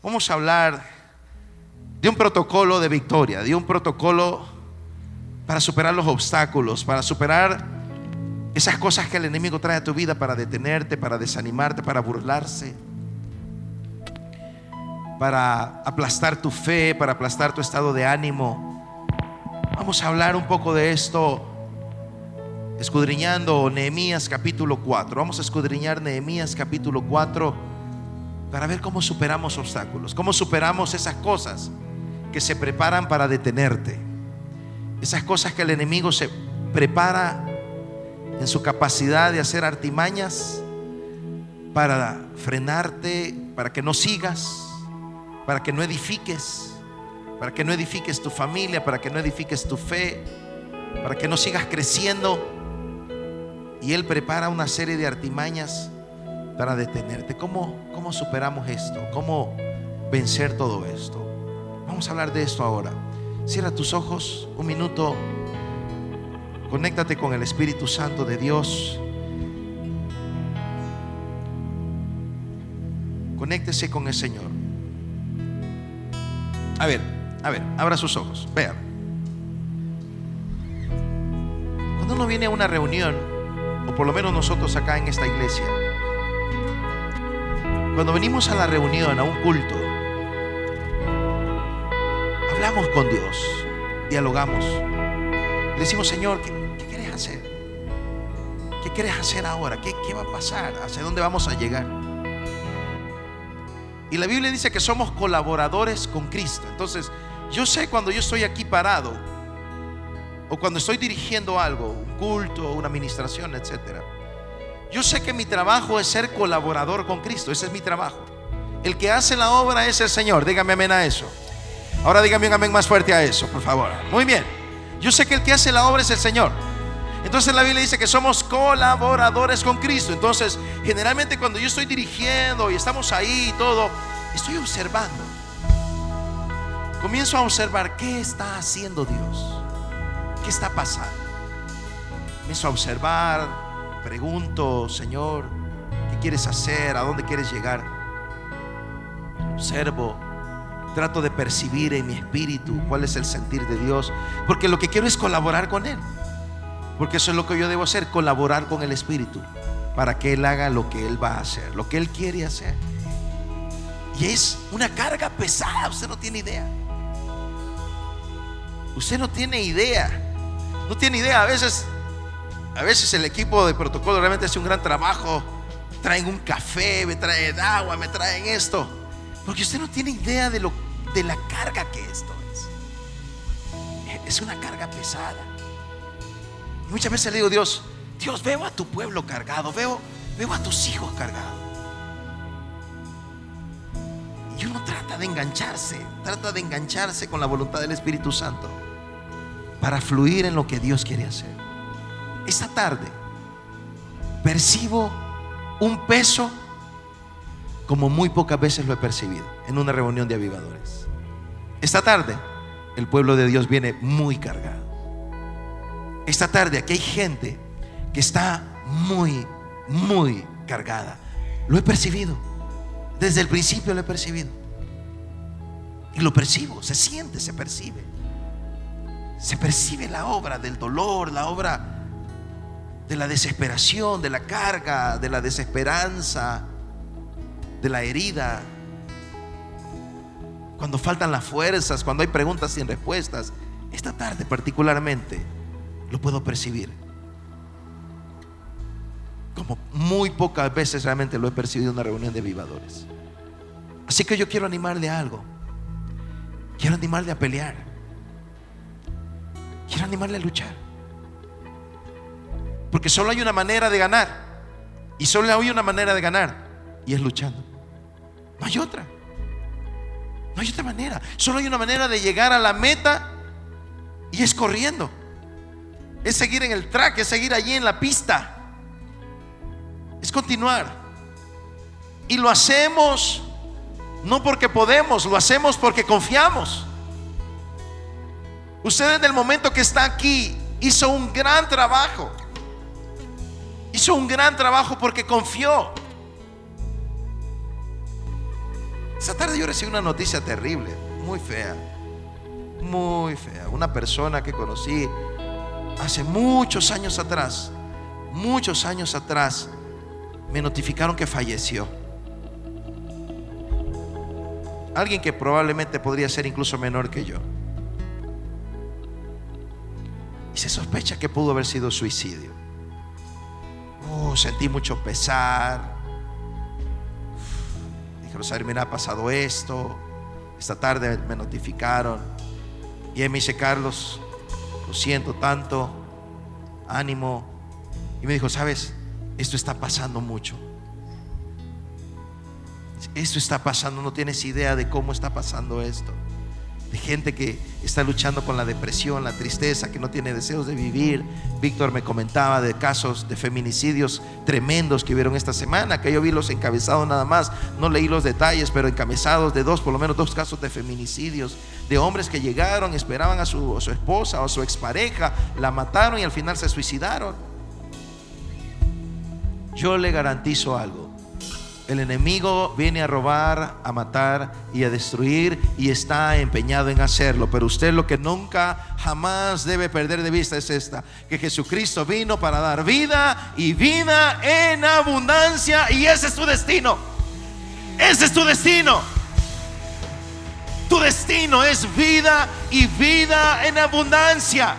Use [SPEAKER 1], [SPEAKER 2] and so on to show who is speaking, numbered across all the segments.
[SPEAKER 1] Vamos a hablar de un protocolo de victoria, de un protocolo para superar los obstáculos, para superar esas cosas que el enemigo trae a tu vida para detenerte, para desanimarte, para burlarse, para aplastar tu fe, para aplastar tu estado de ánimo. Vamos a hablar un poco de esto escudriñando Nehemías capítulo 4. Vamos a escudriñar Nehemías capítulo 4 para ver cómo superamos obstáculos, cómo superamos esas cosas que se preparan para detenerte. Esas cosas que el enemigo se prepara en su capacidad de hacer artimañas para frenarte, para que no sigas, para que no edifiques, para que no edifiques tu familia, para que no edifiques tu fe, para que no sigas creciendo. Y Él prepara una serie de artimañas para detenerte. ¿Cómo, cómo superamos esto? ¿Cómo vencer todo esto? Vamos a hablar de esto ahora. Cierra tus ojos un minuto. Conéctate con el Espíritu Santo de Dios. Conéctese con el Señor. A ver, a ver, abra sus ojos. Vean. Cuando uno viene a una reunión, o por lo menos nosotros acá en esta iglesia, cuando venimos a la reunión, a un culto, hablamos con Dios, dialogamos. Decimos, Señor, ¿qué, quieres hacer? ¿Qué quieres hacer ahora? ¿Qué, ¿Qué va a pasar? ¿Hacia dónde vamos a llegar? Y la Biblia dice que somos colaboradores con Cristo. Entonces, yo sé cuando yo estoy aquí parado, o cuando estoy dirigiendo algo, un culto, una administración, etcétera. Yo sé que mi trabajo es ser colaborador con Cristo, ese es mi trabajo. El que hace la obra es el Señor, dígame amén a eso. Ahora dígame un amén más fuerte a eso, por favor. Muy bien. Yo sé que el que hace la obra es el Señor. Entonces la Biblia dice que somos colaboradores con Cristo. Entonces, generalmente cuando yo estoy dirigiendo y estamos ahí y todo, estoy observando. Comienzo a observar qué está haciendo Dios. ¿Qué está pasando? Comienzo a observar, pregunto, Señor, ¿qué quieres hacer? ¿A dónde quieres llegar? Observo, trato de percibir en mi espíritu cuál es el sentir de Dios, porque lo que quiero es colaborar con Él. Porque eso es lo que yo debo hacer, colaborar con el Espíritu, para que Él haga lo que Él va a hacer, lo que Él quiere hacer. Y es una carga pesada, usted no tiene idea. Usted no tiene idea. No tiene idea. A veces, a veces el equipo de protocolo realmente hace un gran trabajo. Traen un café, me traen agua, me traen esto. Porque usted no tiene idea de, lo, de la carga que esto es. Es una carga pesada. Muchas veces le digo, Dios, Dios, veo a tu pueblo cargado, veo, veo a tus hijos cargados. Y uno trata de engancharse, trata de engancharse con la voluntad del Espíritu Santo para fluir en lo que Dios quiere hacer. Esta tarde percibo un peso como muy pocas veces lo he percibido en una reunión de avivadores. Esta tarde el pueblo de Dios viene muy cargado. Esta tarde aquí hay gente que está muy, muy cargada. Lo he percibido. Desde el principio lo he percibido. Y lo percibo, se siente, se percibe. Se percibe la obra del dolor, la obra de la desesperación, de la carga, de la desesperanza, de la herida. Cuando faltan las fuerzas, cuando hay preguntas sin respuestas. Esta tarde particularmente lo puedo percibir. Como muy pocas veces realmente lo he percibido en una reunión de vivadores. Así que yo quiero animarle a algo. Quiero animarle a pelear. Quiero animarle a luchar. Porque solo hay una manera de ganar. Y solo hay una manera de ganar. Y es luchando. No hay otra. No hay otra manera. Solo hay una manera de llegar a la meta. Y es corriendo. Es seguir en el track. Es seguir allí en la pista. Es continuar. Y lo hacemos no porque podemos, lo hacemos porque confiamos. Usted en el momento que está aquí hizo un gran trabajo. Hizo un gran trabajo porque confió. Esta tarde yo recibí una noticia terrible, muy fea, muy fea. Una persona que conocí hace muchos años atrás, muchos años atrás, me notificaron que falleció. Alguien que probablemente podría ser incluso menor que yo. Y se sospecha que pudo haber sido suicidio. Oh, sentí mucho pesar. Dijeron, saber, mira, ha pasado esto. Esta tarde me notificaron. Y él me dice, Carlos, lo siento tanto. Ánimo. Y me dijo, sabes, esto está pasando mucho. Esto está pasando, no tienes idea de cómo está pasando esto gente que está luchando con la depresión, la tristeza, que no tiene deseos de vivir. Víctor me comentaba de casos de feminicidios tremendos que vieron esta semana, que yo vi los encabezados nada más, no leí los detalles, pero encabezados de dos, por lo menos dos casos de feminicidios, de hombres que llegaron, esperaban a su, a su esposa o a su expareja, la mataron y al final se suicidaron. Yo le garantizo algo el enemigo viene a robar, a matar y a destruir y está empeñado en hacerlo. Pero usted lo que nunca, jamás debe perder de vista es esta, que Jesucristo vino para dar vida y vida en abundancia y ese es tu destino. Ese es tu destino. Tu destino es vida y vida en abundancia.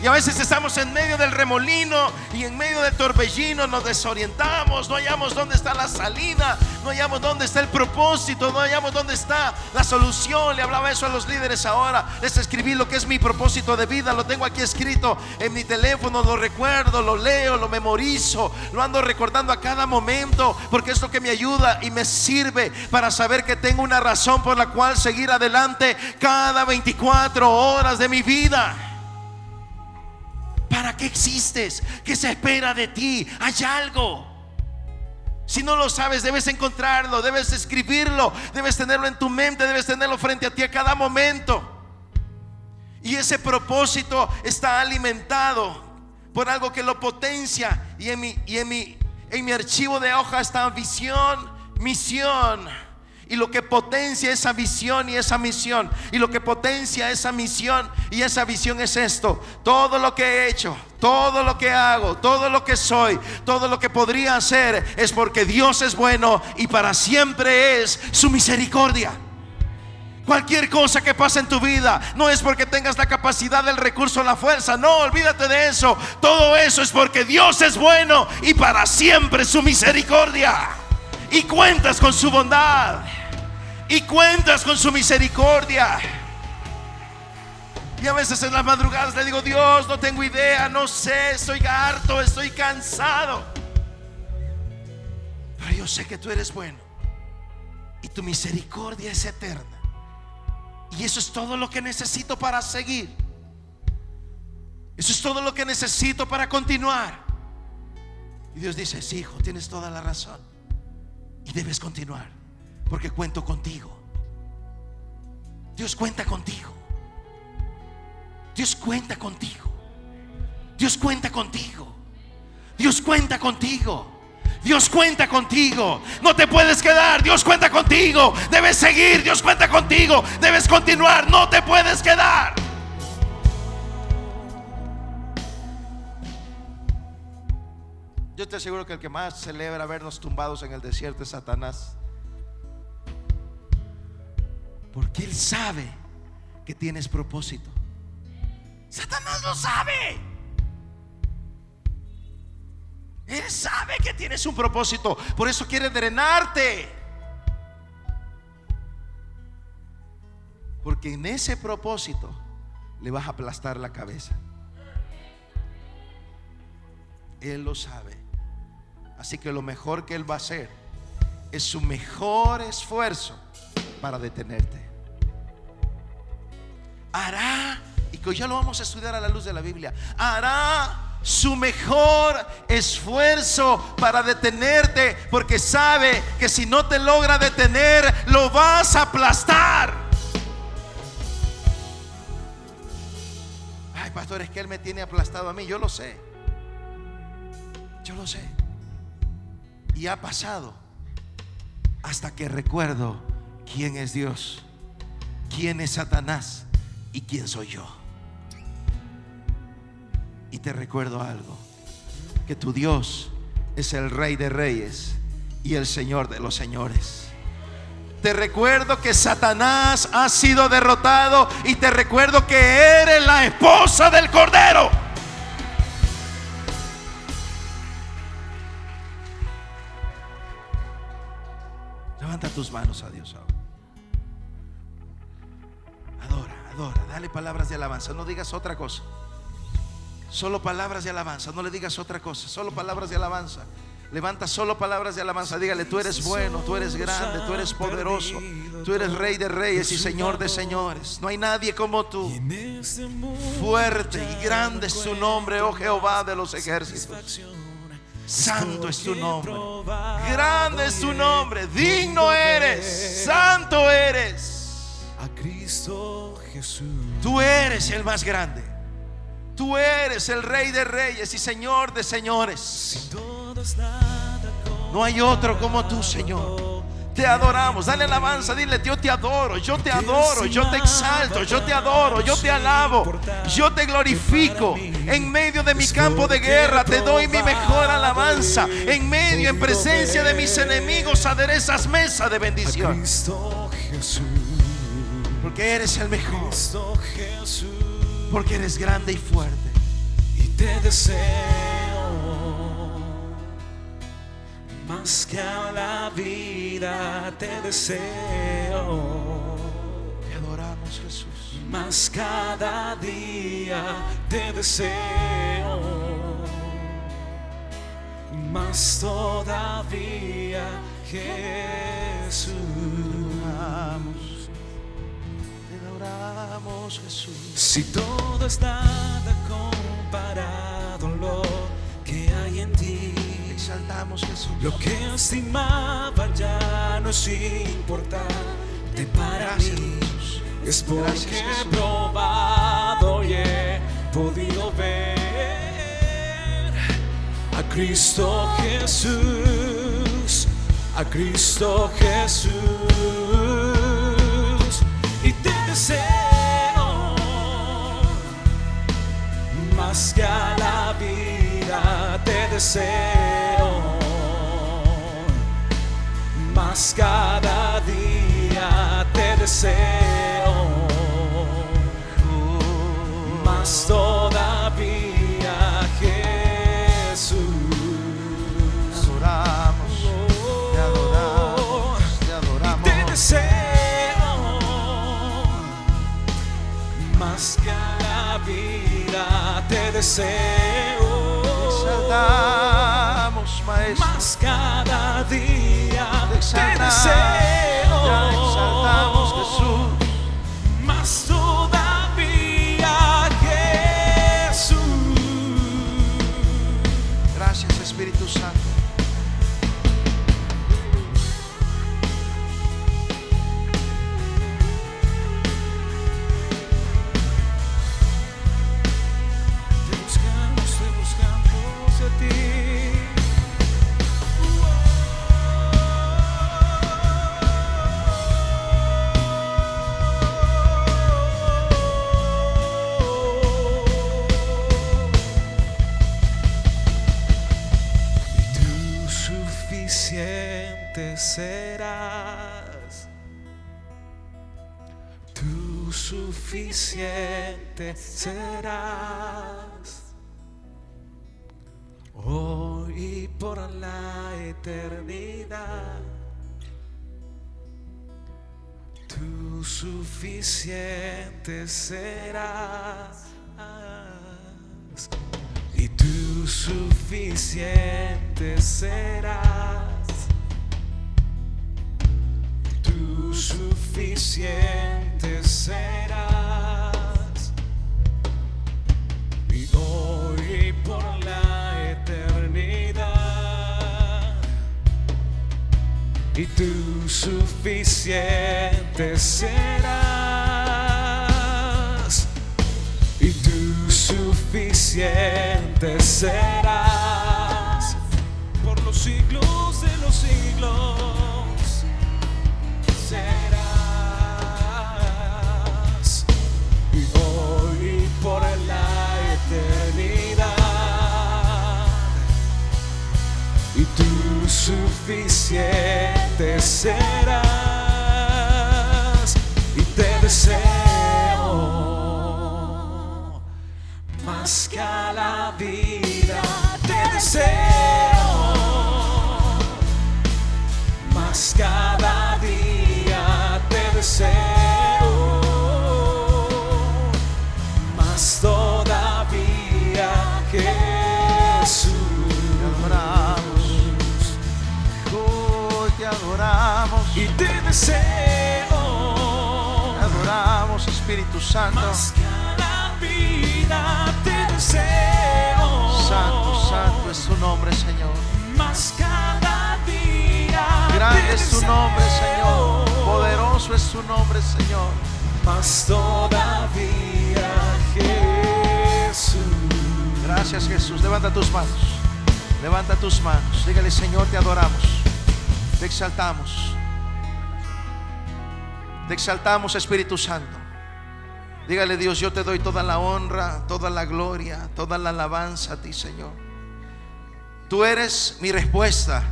[SPEAKER 1] Y a veces estamos en medio del remolino y en medio del torbellino nos desorientamos, no hallamos dónde está la salida, no hallamos dónde está el propósito, no hallamos dónde está la solución. Le hablaba eso a los líderes ahora. Les escribí lo que es mi propósito de vida, lo tengo aquí escrito en mi teléfono, lo recuerdo, lo leo, lo memorizo, lo ando recordando a cada momento porque es lo que me ayuda y me sirve para saber que tengo una razón por la cual seguir adelante cada 24 horas de mi vida. ¿Para qué existes? ¿Qué se espera de ti? Hay algo. Si no lo sabes, debes encontrarlo, debes escribirlo, debes tenerlo en tu mente, debes tenerlo frente a ti a cada momento. Y ese propósito está alimentado por algo que lo potencia. Y en mi, en mi, en mi archivo de hoja está visión, misión y lo que potencia esa visión y esa misión. Y lo que potencia esa misión y esa visión es esto. Todo lo que he hecho, todo lo que hago, todo lo que soy, todo lo que podría hacer es porque Dios es bueno y para siempre es su misericordia. Cualquier cosa que pase en tu vida no es porque tengas la capacidad, el recurso, la fuerza. No, olvídate de eso. Todo eso es porque Dios es bueno y para siempre su misericordia. Y cuentas con su bondad y cuentas con su misericordia. Y a veces en las madrugadas le digo, Dios, no tengo idea, no sé, estoy harto, estoy cansado. Pero yo sé que tú eres bueno y tu misericordia es eterna. Y eso es todo lo que necesito para seguir. Eso es todo lo que necesito para continuar. Y Dios dice, hijo, tienes toda la razón. Y debes continuar porque cuento contigo. Dios cuenta contigo. Dios cuenta contigo. Dios cuenta contigo. Dios cuenta contigo. Dios cuenta contigo. No te puedes quedar. Dios cuenta contigo. Debes seguir. Dios cuenta contigo. Debes continuar. No te puedes quedar. Yo te aseguro que el que más celebra vernos tumbados en el desierto es Satanás. Porque Él sabe que tienes propósito. Satanás lo sabe. Él sabe que tienes un propósito. Por eso quiere drenarte. Porque en ese propósito le vas a aplastar la cabeza. Él lo sabe. Así que lo mejor que Él va a hacer es su mejor esfuerzo para detenerte. Hará, y que ya lo vamos a estudiar a la luz de la Biblia, hará su mejor esfuerzo para detenerte, porque sabe que si no te logra detener, lo vas a aplastar. Ay, pastor, es que Él me tiene aplastado a mí, yo lo sé. Yo lo sé. Y ha pasado. hasta que recuerdo quién es Dios, quién es Satanás y quién soy yo. Y te recuerdo algo, que tu Dios es el Rey de Reyes y el Señor de los Señores. Te recuerdo que Satanás ha sido derrotado y te recuerdo que eres la esposa del Cordero. Levanta tus manos a Dios ahora. Adora, adora, dale palabras de alabanza, no digas otra cosa. Solo palabras de alabanza, no le digas otra cosa, solo palabras de alabanza. Levanta solo palabras de alabanza. Dígale, tú eres bueno, tú eres grande, tú eres poderoso, tú eres rey de reyes y señor de señores. No hay nadie como tú. Fuerte y grande es tu nombre, oh Jehová de los ejércitos. Santo es tu nombre. Grande es tu nombre. Digno eres. Santo eres.
[SPEAKER 2] A Cristo Jesús.
[SPEAKER 1] Tú eres el más grande. Tú eres el rey de reyes y señor de señores. No hay otro como tú, Señor. Te adoramos. Dale alabanza. Dile, yo te adoro. Yo te adoro. Yo te exalto. Yo te adoro. Yo te alabo. Yo te glorifico. En medio de mi campo de guerra te doy mi mejor alabanza. En medio, en presencia de mis enemigos, aderezas mesa de bendición. Porque eres el mejor. Porque eres grande y fuerte.
[SPEAKER 2] Y te deseo más que a la vida te deseo.
[SPEAKER 1] Te adoramos Jesús.
[SPEAKER 2] Más cada día te deseo. Más todavía Jesús.
[SPEAKER 1] Te adoramos Jesús.
[SPEAKER 2] Si todo está comparado lo que hay en ti
[SPEAKER 1] exaltamos Jesús.
[SPEAKER 2] Lo que estimaba ya no es importante para mí. Es porque he probado y he podido ver Cristo Jesús, a Cristo Jesús. Y te deseo más que a la vida te deseo más cada día te deseo, más todavía vida te suficiente serás. Hoy y por la eternidad. Tú suficiente serás. Y tú suficiente serás. Tú suficiente serás. y tú suficiente serás. Y tú suficiente serás por los siglos de los siglos. Serás y hoy y por la eternidad. Y tú suficiente serás y te deseo más que
[SPEAKER 1] a la vida. Te
[SPEAKER 2] deseo
[SPEAKER 1] deseo adoramos, Espíritu Santo.
[SPEAKER 2] más que a la vida te deseo
[SPEAKER 1] Santo, santo es tu nombre, Señor.
[SPEAKER 2] más cada día
[SPEAKER 1] Grande
[SPEAKER 2] te
[SPEAKER 1] es tu nombre. Señor. Poderoso es tu nombre, Señor.
[SPEAKER 2] más todavía Jesús
[SPEAKER 1] Gracias, Jesús. Levanta tus manos. Levanta tus manos. Dígale, Señor, te adoramos. Te exaltamos. Te exaltamos, Espíritu Santo. Dígale, Dios, yo te doy toda la honra, toda la gloria, toda la alabanza a ti, Señor. Tú eres mi respuesta.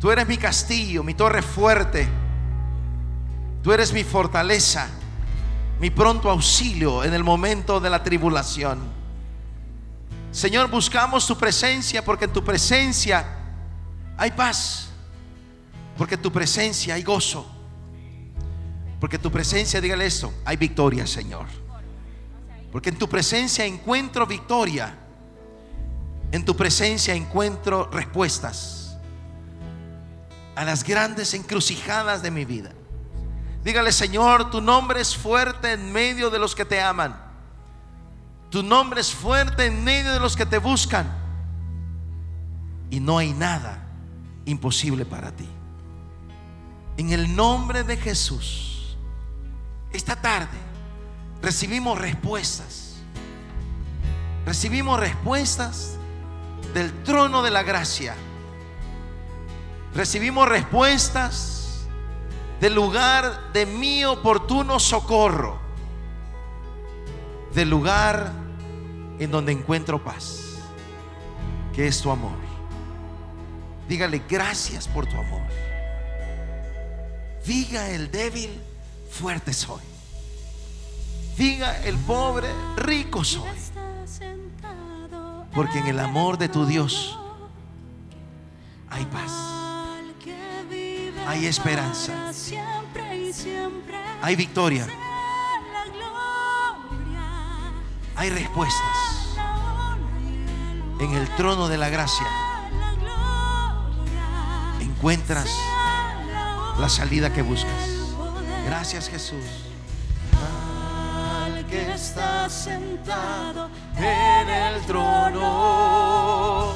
[SPEAKER 1] Tú eres mi castillo, mi torre fuerte. Tú eres mi fortaleza, mi pronto auxilio en el momento de la tribulación. Señor, buscamos tu presencia porque en tu presencia hay paz. Porque en tu presencia hay gozo. Porque tu presencia, dígale esto, hay victoria, Señor. Porque en tu presencia encuentro victoria. En tu presencia encuentro respuestas a las grandes encrucijadas de mi vida. Dígale, Señor, tu nombre es fuerte en medio de los que te aman. Tu nombre es fuerte en medio de los que te buscan. Y no hay nada imposible para ti. En el nombre de Jesús, esta tarde recibimos respuestas. Recibimos respuestas del trono de la gracia. Recibimos respuestas del lugar de mi oportuno socorro. Del lugar en donde encuentro paz, que es tu amor. Dígale gracias por tu amor. Diga el débil, fuerte soy. Diga el pobre, rico soy. Porque en el amor de tu Dios hay paz, hay esperanza, hay victoria, hay respuestas en el trono de la gracia. Encuentras la salida que buscas. Gracias Jesús.
[SPEAKER 2] al que está sentado en el trono,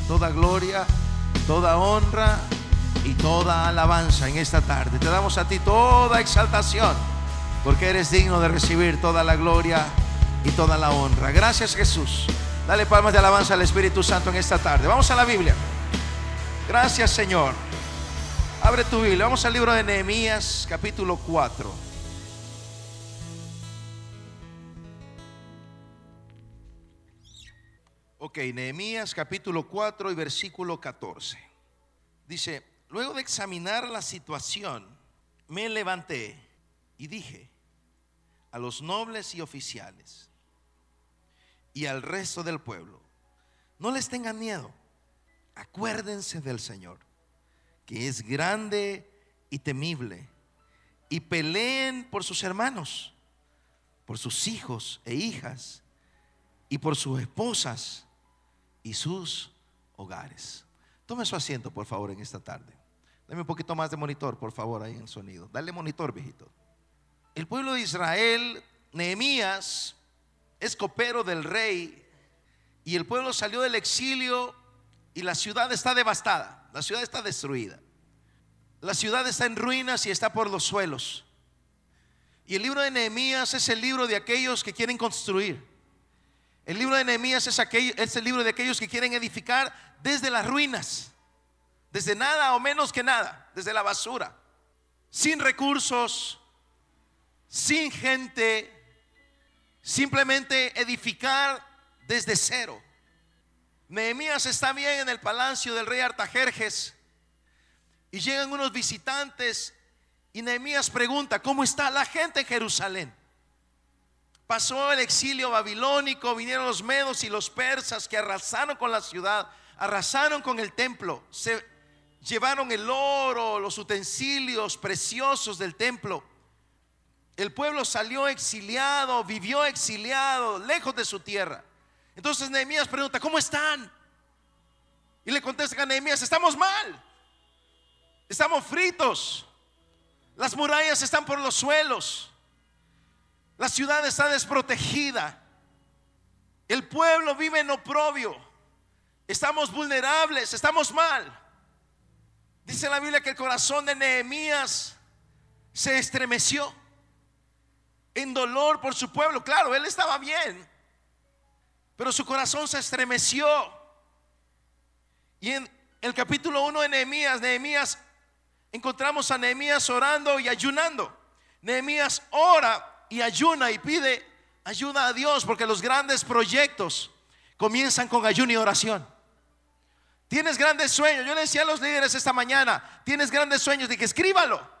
[SPEAKER 1] toda gloria, toda honra y toda alabanza en esta tarde. Te damos a ti toda exaltación, porque eres digno de recibir toda la gloria y toda la honra. Gracias Jesús. Dale palmas de alabanza al Espíritu Santo en esta tarde. Vamos a la Biblia. Gracias Señor. Abre tu Biblia. Vamos al libro de Nehemías, capítulo 4. Ok, Nehemías capítulo 4 y versículo 14. Dice, luego de examinar la situación, me levanté y dije a los nobles y oficiales y al resto del pueblo, no les tengan miedo, acuérdense del Señor, que es grande y temible, y peleen por sus hermanos, por sus hijos e hijas y por sus esposas y sus hogares. Tome su asiento, por favor, en esta tarde. Dame un poquito más de monitor, por favor, ahí en el sonido. Dale monitor, viejito. El pueblo de Israel, Nehemías, es copero del rey y el pueblo salió del exilio y la ciudad está devastada, la ciudad está destruida. La ciudad está en ruinas y está por los suelos. Y el libro de Nehemías es el libro de aquellos que quieren construir. El libro de Nehemías es, es el libro de aquellos que quieren edificar desde las ruinas, desde nada o menos que nada, desde la basura, sin recursos, sin gente, simplemente edificar desde cero. Nehemías está bien en el palacio del rey Artajerjes y llegan unos visitantes y Nehemías pregunta, ¿cómo está la gente en Jerusalén? Pasó el exilio babilónico, vinieron los medos y los persas que arrasaron con la ciudad, arrasaron con el templo, se llevaron el oro, los utensilios preciosos del templo. El pueblo salió exiliado, vivió exiliado, lejos de su tierra. Entonces Nehemías pregunta, ¿cómo están? Y le contesta a Nehemías, estamos mal. Estamos fritos. Las murallas están por los suelos. La ciudad está desprotegida. El pueblo vive en oprobio. Estamos vulnerables, estamos mal. Dice la Biblia que el corazón de Nehemías se estremeció en dolor por su pueblo. Claro, él estaba bien, pero su corazón se estremeció. Y en el capítulo 1 de Nehemías, Nehemías, encontramos a Nehemías orando y ayunando. Nehemías ora y ayuna y pide ayuda a Dios porque los grandes proyectos comienzan con ayuno y oración. Tienes grandes sueños. Yo le decía a los líderes esta mañana, tienes grandes sueños, dije, escríbalo.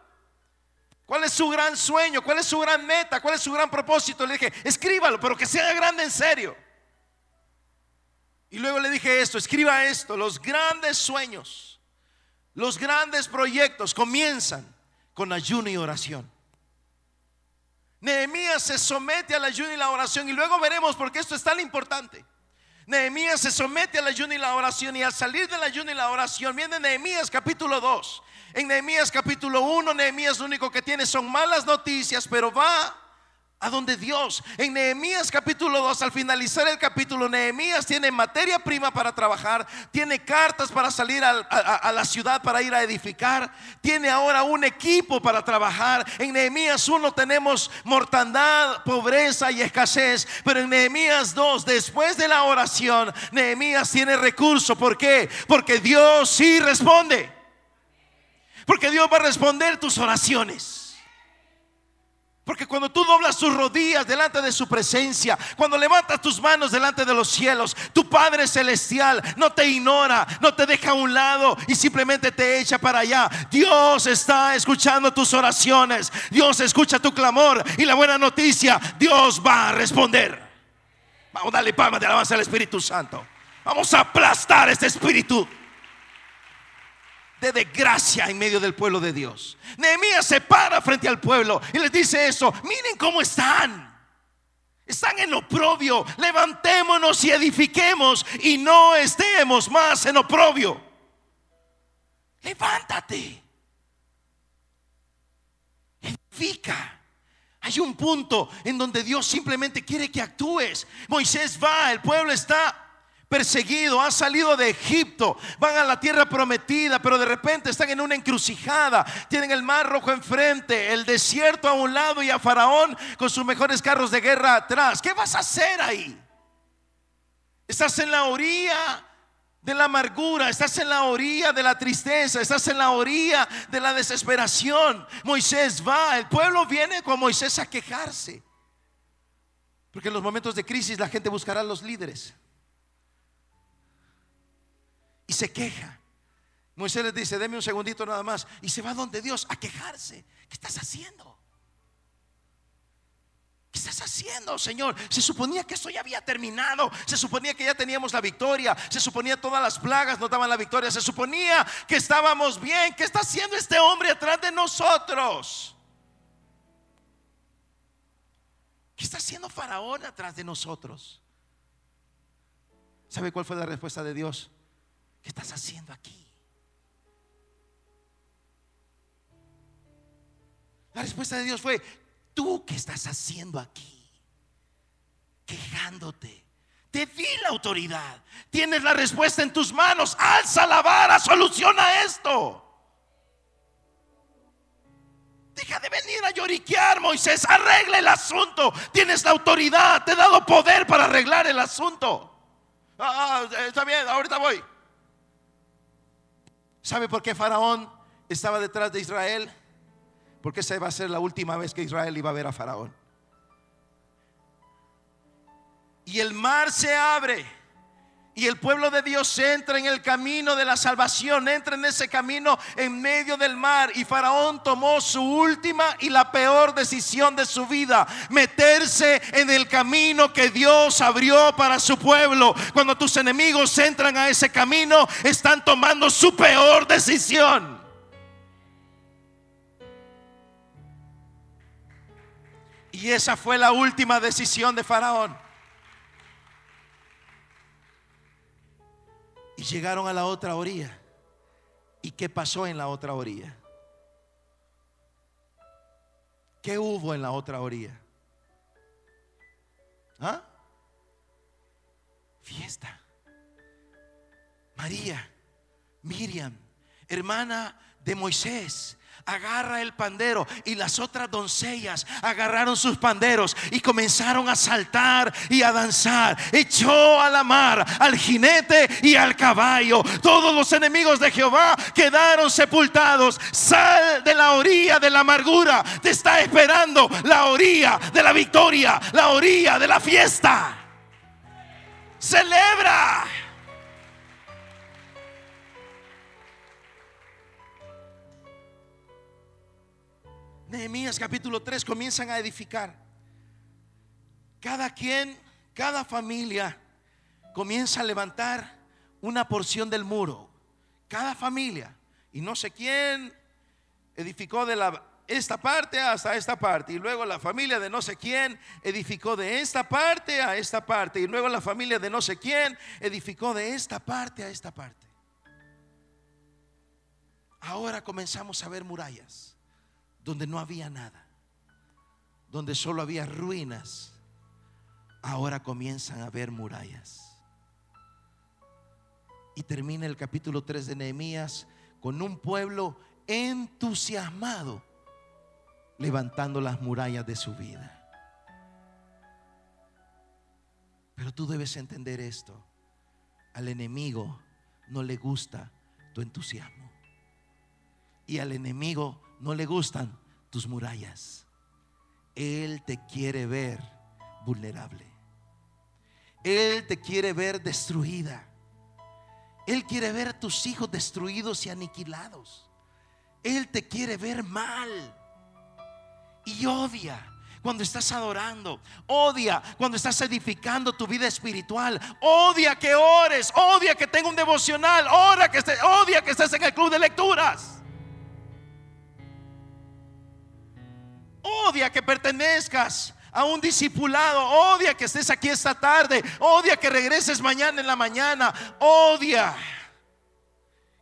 [SPEAKER 1] ¿Cuál es su gran sueño? ¿Cuál es su gran meta? ¿Cuál es su gran propósito? Le dije, escríbalo, pero que sea grande en serio. Y luego le dije esto, escriba esto, los grandes sueños, los grandes proyectos comienzan con ayuno y oración. Nehemías se somete al ayuno y la oración y luego veremos por qué esto es tan importante. Nehemías se somete al ayuno y la oración y al salir del ayuno y la oración viene Nehemías capítulo 2 en Nehemías capítulo 1, Nehemías lo único que tiene son malas noticias, pero va a donde Dios. En Nehemías capítulo 2, al finalizar el capítulo, Nehemías tiene materia prima para trabajar, tiene cartas para salir a, la ciudad para ir a edificar, tiene ahora un equipo para trabajar. En Nehemías 1 tenemos mortandad, pobreza y escasez, pero en Nehemías 2, después de la oración, Nehemías tiene recurso. ¿Por qué? Porque Dios sí responde. Porque Dios va a responder tus oraciones. Porque cuando tú doblas tus rodillas delante de su presencia, cuando levantas tus manos delante de los cielos, tu Padre Celestial no te ignora, no te deja a un lado y simplemente te echa para allá. Dios está escuchando tus oraciones, Dios escucha tu clamor y la buena noticia, Dios va a responder. Vamos a darle palmas de alabanza al Espíritu Santo. Vamos a aplastar este espíritu de desgracia en medio del pueblo de Dios. Nehemías se para frente al pueblo y les dice eso, miren cómo están. Están en oprobio. Levantémonos y edifiquemos y no estemos más en oprobio. Levántate. Edifica. Hay un punto en donde Dios simplemente quiere que actúes. Moisés va, el pueblo está perseguido, han salido de Egipto, van a la tierra prometida, pero de repente están en una encrucijada, tienen el mar rojo enfrente, el desierto a un lado y a Faraón con sus mejores carros de guerra atrás. ¿Qué vas a hacer ahí? Estás en la orilla de la amargura, estás en la orilla de la tristeza, estás en la orilla de la desesperación. Moisés va, el pueblo viene con Moisés a quejarse. Porque en los momentos de crisis la gente buscará a los líderes y se queja. Moisés les dice, deme un segundito nada más. Y se va donde Dios a quejarse. ¿Qué estás haciendo? ¿Qué estás haciendo, Señor? Se suponía que esto ya había terminado. Se suponía que ya teníamos la victoria. Se suponía todas las plagas nos daban la victoria. Se suponía que estábamos bien. ¿Qué está haciendo este hombre atrás de nosotros? ¿Qué está haciendo Faraón atrás de nosotros? ¿Sabe cuál fue la respuesta de Dios? ¿Qué estás haciendo aquí? La respuesta de Dios fue, ¿tú qué estás haciendo aquí? Quejándote. Te di la autoridad. Tienes la respuesta en tus manos. Alza la vara, soluciona esto. Deja de venir a lloriquear, Moisés. Arregla el asunto. Tienes la autoridad. Te he dado poder para arreglar el asunto. Ah, ah, está bien, ahorita voy. ¿Sabe por qué Faraón estaba detrás de Israel? Porque esa iba a ser la última vez que Israel iba a ver a Faraón. Y el mar se abre y el pueblo de Dios entra en el camino de la salvación, entra en ese camino en medio del mar. Y Faraón tomó su última y la peor decisión de su vida, meterse en el camino que Dios abrió para su pueblo. Cuando tus enemigos entran a ese camino, están tomando su peor decisión. Y esa fue la última decisión de Faraón. Y llegaron a la otra orilla. ¿Y qué pasó en la otra orilla? ¿Qué hubo en la otra orilla? ¿Ah? Fiesta. María, Miriam, hermana de Moisés, agarra el pandero y las otras doncellas agarraron sus panderos y comenzaron a saltar y a danzar. Echó a la mar al jinete y al caballo. Todos los enemigos de Jehová quedaron sepultados. Sal de la orilla de la amargura. Te está esperando la orilla de la victoria, la orilla de la fiesta. Celebra. Nehemías capítulo 3 comienzan a edificar. Cada quien, cada familia comienza a levantar una porción del muro. Cada familia. Y no sé quién edificó de la, esta parte hasta esta parte. Y luego la familia de no sé quién edificó de esta parte a esta parte. Y luego la familia de no sé quién edificó de esta parte a esta parte. Ahora comenzamos a ver murallas donde no había nada, donde solo había ruinas, ahora comienzan a haber murallas. Y termina el capítulo 3 de Nehemías con un pueblo entusiasmado levantando las murallas de su vida. Pero tú debes entender esto. Al enemigo no le gusta tu entusiasmo. Y al enemigo no le gustan tus murallas. Él te quiere ver vulnerable. Él te quiere ver destruida. Él quiere ver tus hijos destruidos y aniquilados. Él te quiere ver mal. Y odia cuando estás adorando. Odia cuando estás edificando tu vida espiritual. Odia que ores. Odia que tenga un devocional. Odia que estés, odia que estés en el club de lecturas. Odia que pertenezcas a un discipulado. Odia que estés aquí esta tarde. Odia que regreses mañana en la mañana. Odia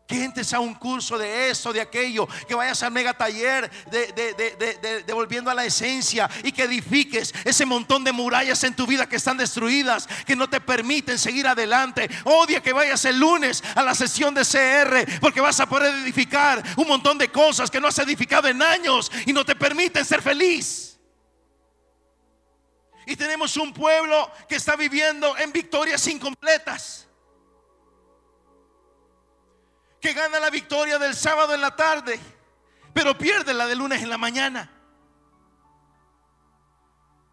[SPEAKER 1] que entres a un curso de esto, de aquello, que vayas al mega taller de, de, volviendo a la esencia y que edifiques ese montón de murallas en tu vida que están destruidas, que no te permiten seguir adelante. Odia que vayas el lunes a la sesión de CR, porque vas a poder edificar un montón de cosas que no has edificado en años y no te permiten ser feliz. Y tenemos un pueblo que está viviendo en victorias incompletas que gana la victoria del sábado en la tarde, pero pierde la del lunes en la mañana.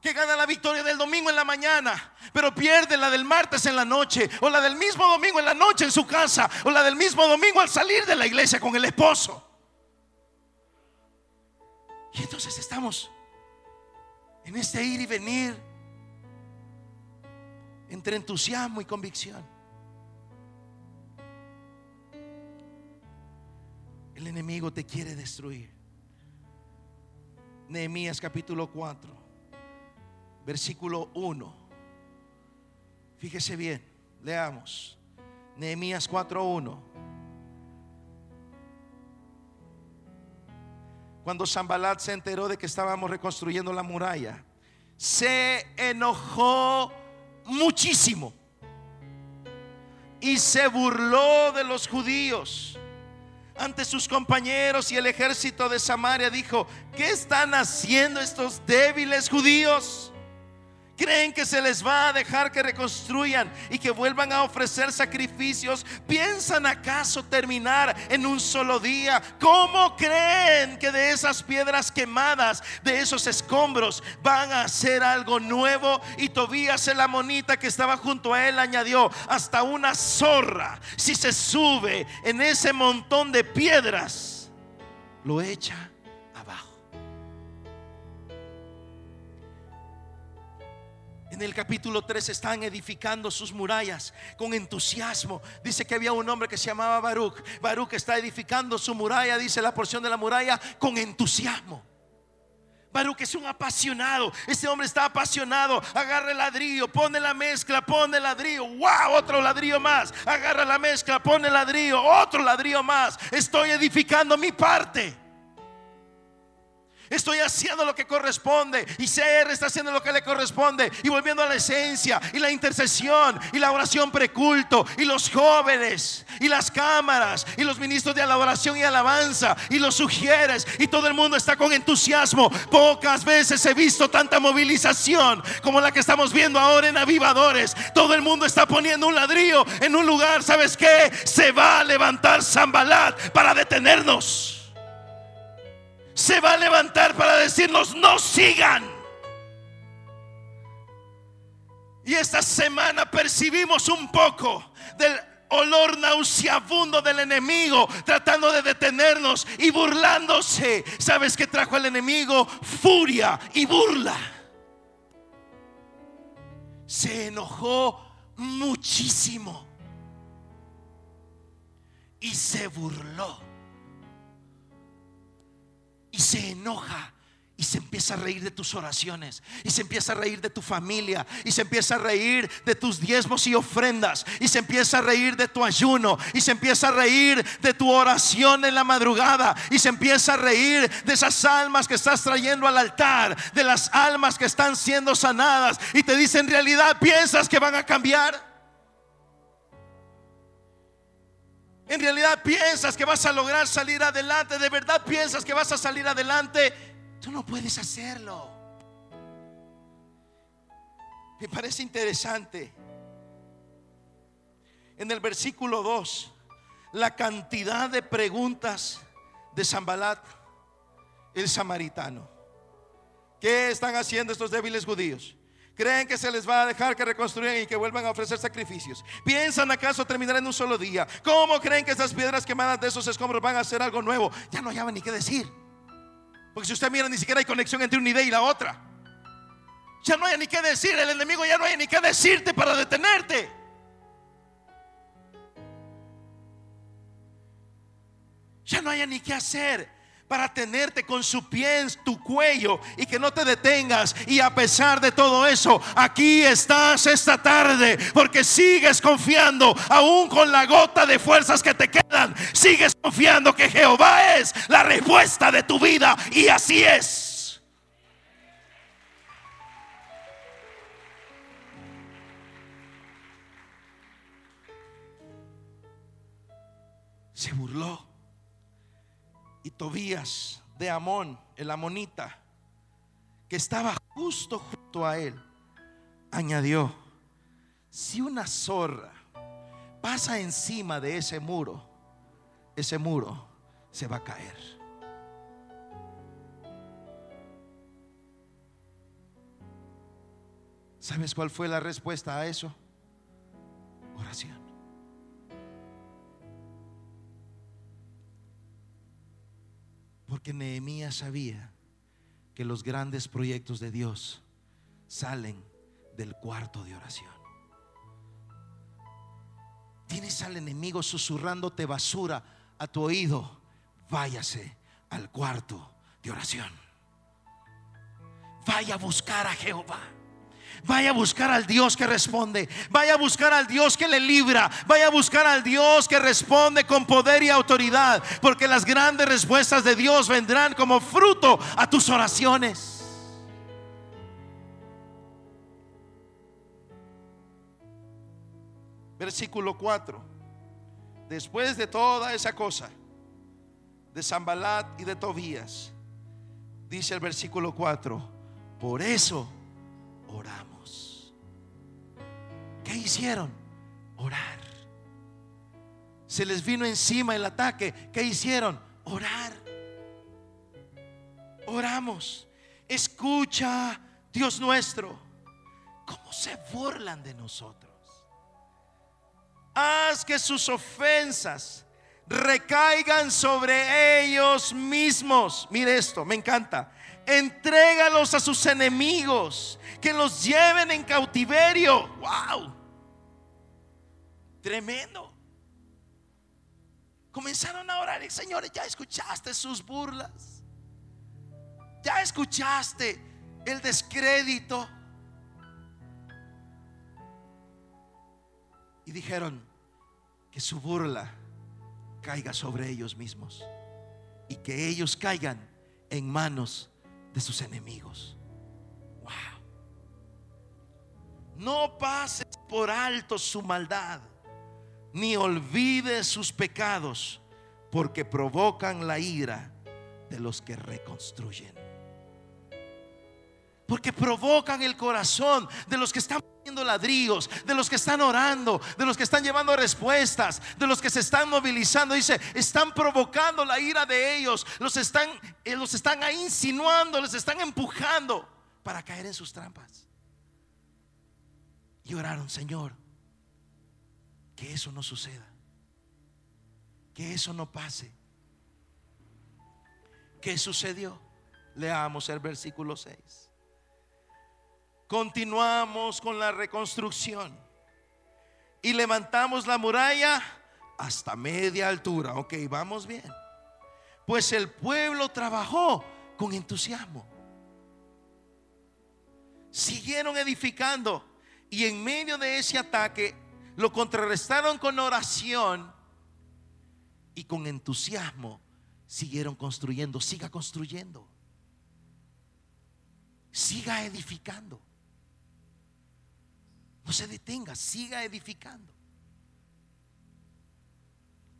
[SPEAKER 1] Que gana la victoria del domingo en la mañana, pero pierde la del martes en la noche, o la del mismo domingo en la noche en su casa, o la del mismo domingo al salir de la iglesia con el esposo. Y entonces estamos en este ir y venir entre entusiasmo y convicción. El enemigo te quiere destruir. Nehemías capítulo 4, versículo 1. Fíjese bien, leamos. Nehemías 4:1. Cuando Zambalat se enteró de que estábamos reconstruyendo la muralla, se enojó muchísimo y se burló de los judíos ante sus compañeros y el ejército de Samaria. Dijo, ¿qué están haciendo estos débiles judíos? ¿Creen que se les va a dejar que reconstruyan y que vuelvan a ofrecer sacrificios? ¿Piensan acaso terminar en un solo día? ¿Cómo creen que de esas piedras quemadas, de esos escombros, van a hacer algo nuevo? Y Tobías el amonita que estaba junto a él añadió, hasta una zorra, si se sube en ese montón de piedras, lo echa En el capítulo 3 están edificando sus murallas con entusiasmo. Dice que había un hombre que se llamaba Baruch. Baruch está edificando su muralla, dice la porción de la muralla, con entusiasmo. Baruch es un apasionado. Este hombre está apasionado. Agarra el ladrillo, pone la mezcla, pone el ladrillo. ¡Wow! Otro ladrillo más. Agarra la mezcla, pone el ladrillo. Otro ladrillo más. Estoy edificando mi parte. Estoy haciendo lo que corresponde. Y CR está haciendo lo que le corresponde. Y volviendo a la esencia. Y la intercesión. Y la oración preculto. Y los jóvenes. Y las cámaras. Y los ministros de alabación y alabanza. Y los sugieres. Y todo el mundo está con entusiasmo. Pocas veces he visto tanta movilización como la que estamos viendo ahora en Avivadores. Todo el mundo está poniendo un ladrillo en un lugar. ¿Sabes qué? Se va a levantar Zambalat para detenernos se va a levantar para decirnos, no sigan. Y esta semana percibimos un poco del olor nauseabundo del enemigo tratando de detenernos y burlándose. ¿Sabes qué trajo el enemigo? Furia y burla. Se enojó muchísimo y se burló y se enoja y se empieza a reír de tus oraciones. Y se empieza a reír de tu familia. Y se empieza a reír de tus diezmos y ofrendas. Y se empieza a reír de tu ayuno. Y se empieza a reír de tu oración en la madrugada. Y se empieza a reír de esas almas que estás trayendo al altar. De las almas que están siendo sanadas. Y te dice, en realidad piensas que van a cambiar. En realidad piensas que vas a lograr salir adelante. De verdad piensas que vas a salir adelante. Tú no puedes hacerlo. Me parece interesante. En el versículo 2, la cantidad de preguntas de Zambalat, el samaritano. ¿Qué están haciendo estos débiles judíos? ¿Creen que se les va a dejar que reconstruyan y que vuelvan a ofrecer sacrificios? ¿Piensan acaso terminar en un solo día? ¿Cómo creen que esas piedras quemadas de esos escombros van a hacer algo nuevo? Ya no hay ni qué decir. Porque si usted mira, ni siquiera hay conexión entre una idea y la otra. Ya no hay ni qué decir. El enemigo ya no hay ni qué decirte para detenerte. Ya no hay ni qué hacer para tenerte con su pie en tu cuello y que no te detengas. Y a pesar de todo eso, aquí estás esta tarde porque sigues confiando, aún con la gota de fuerzas que te quedan, sigues confiando que Jehová es la respuesta de tu vida y así es. Se burló y Tobías de Amón, el amonita, que estaba justo junto a él, añadió, si una zorra pasa encima de ese muro, ese muro se va a caer. ¿Sabes cuál fue la respuesta a eso? Oración. Porque Nehemías sabía que los grandes proyectos de Dios salen del cuarto de oración. Tienes al enemigo susurrándote basura a tu oído. Váyase al cuarto de oración. Vaya a buscar a Jehová. Vaya a buscar al Dios que responde. Vaya a buscar al Dios que le libra. Vaya a buscar al Dios que responde con poder y autoridad. Porque las grandes respuestas de Dios vendrán como fruto a tus oraciones. Versículo 4. Después de toda esa cosa, de Zambalat y de Tobías, dice el versículo 4, por eso oramos. ¿Qué hicieron? Orar. Se les vino encima el ataque. ¿Qué hicieron? Orar. Oramos. Escucha, Dios nuestro, cómo se burlan de nosotros. Haz que sus ofensas recaigan sobre ellos mismos. Mire esto, me encanta. Entrégalos a sus enemigos, que los lleven en cautiverio. ¡Wow! Tremendo. Comenzaron a orar señores, ya escuchaste sus burlas. Ya escuchaste el descrédito. Y dijeron que su burla caiga sobre ellos mismos y que ellos caigan en manos de sus enemigos. Wow. No pases por alto su maldad, ni olvides sus pecados, porque provocan la ira de los que reconstruyen. Porque provocan el corazón de los que están poniendo ladrillos, de los que están orando, de los que están llevando respuestas, de los que se están movilizando. Dice, están provocando la ira de ellos, los están, eh, los están insinuando, les están empujando para caer en sus trampas. Y oraron, Señor, que eso no suceda, que eso no pase. ¿Qué sucedió? Leamos el versículo 6. Continuamos con la reconstrucción y levantamos la muralla hasta media altura. Ok, vamos bien. Pues el pueblo trabajó con entusiasmo. Siguieron edificando y en medio de ese ataque lo contrarrestaron con oración y con entusiasmo siguieron construyendo. Siga construyendo. Siga edificando. No se detenga, siga edificando.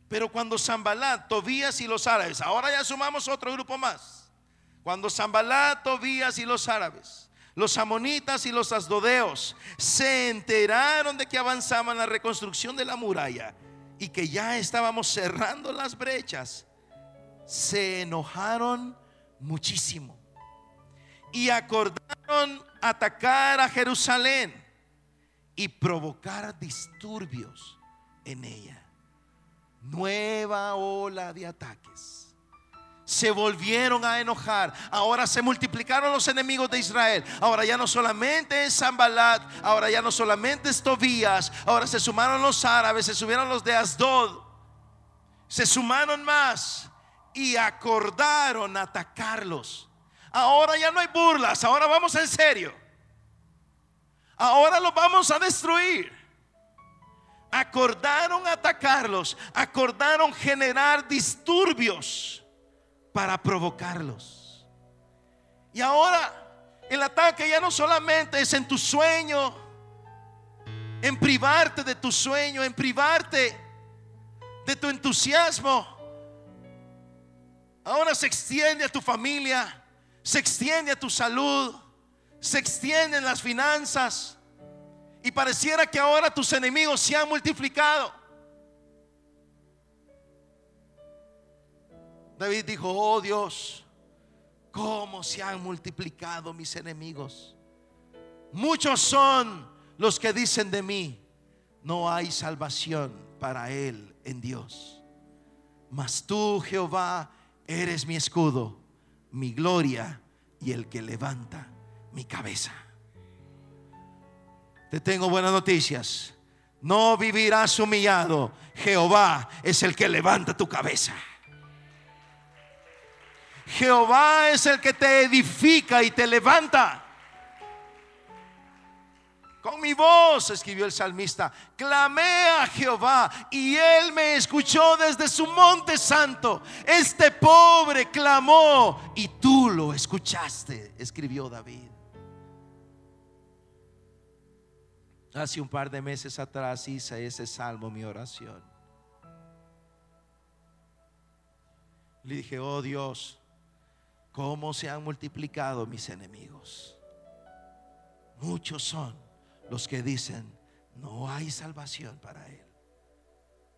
[SPEAKER 1] Pero cuando Zambalat, Tobías y los árabes, ahora ya sumamos otro grupo más. Cuando Zambalat, Tobías y los árabes, los amonitas y los asdodeos se enteraron de que avanzaban la reconstrucción de la muralla y que ya estábamos cerrando las brechas, se enojaron muchísimo y acordaron atacar a Jerusalén y provocar disturbios en ella. Nueva ola de ataques. Se volvieron a enojar. Ahora se multiplicaron los enemigos de Israel. Ahora ya no solamente es Zambalat, ahora ya no solamente es Tobías, ahora se sumaron los árabes, se subieron los de Asdod. Se sumaron más y acordaron atacarlos. Ahora ya no hay burlas, ahora vamos en serio. Ahora los vamos a destruir. Acordaron atacarlos, acordaron generar disturbios para provocarlos. Y ahora el ataque ya no solamente es en tu sueño, en privarte de tu sueño, en privarte de tu entusiasmo. Ahora se extiende a tu familia, se extiende a tu salud, se extienden las finanzas y pareciera que ahora tus enemigos se han multiplicado. David dijo, oh Dios, cómo se han multiplicado mis enemigos. Muchos son los que dicen de mí, no hay salvación para él en Dios. Mas tú, Jehová, eres mi escudo, mi gloria y el que levanta mi cabeza. Te tengo buenas noticias. No vivirás humillado. Jehová es el que levanta tu cabeza. Jehová es el que te edifica y te levanta. Con mi voz, escribió el salmista, clamé a Jehová y él me escuchó desde su monte santo. Este pobre clamó y tú lo escuchaste, escribió David. Hace un par de meses atrás hice ese salmo, mi oración. Le dije, oh Dios, cómo se han multiplicado mis enemigos. Muchos son los que dicen, no hay salvación para él.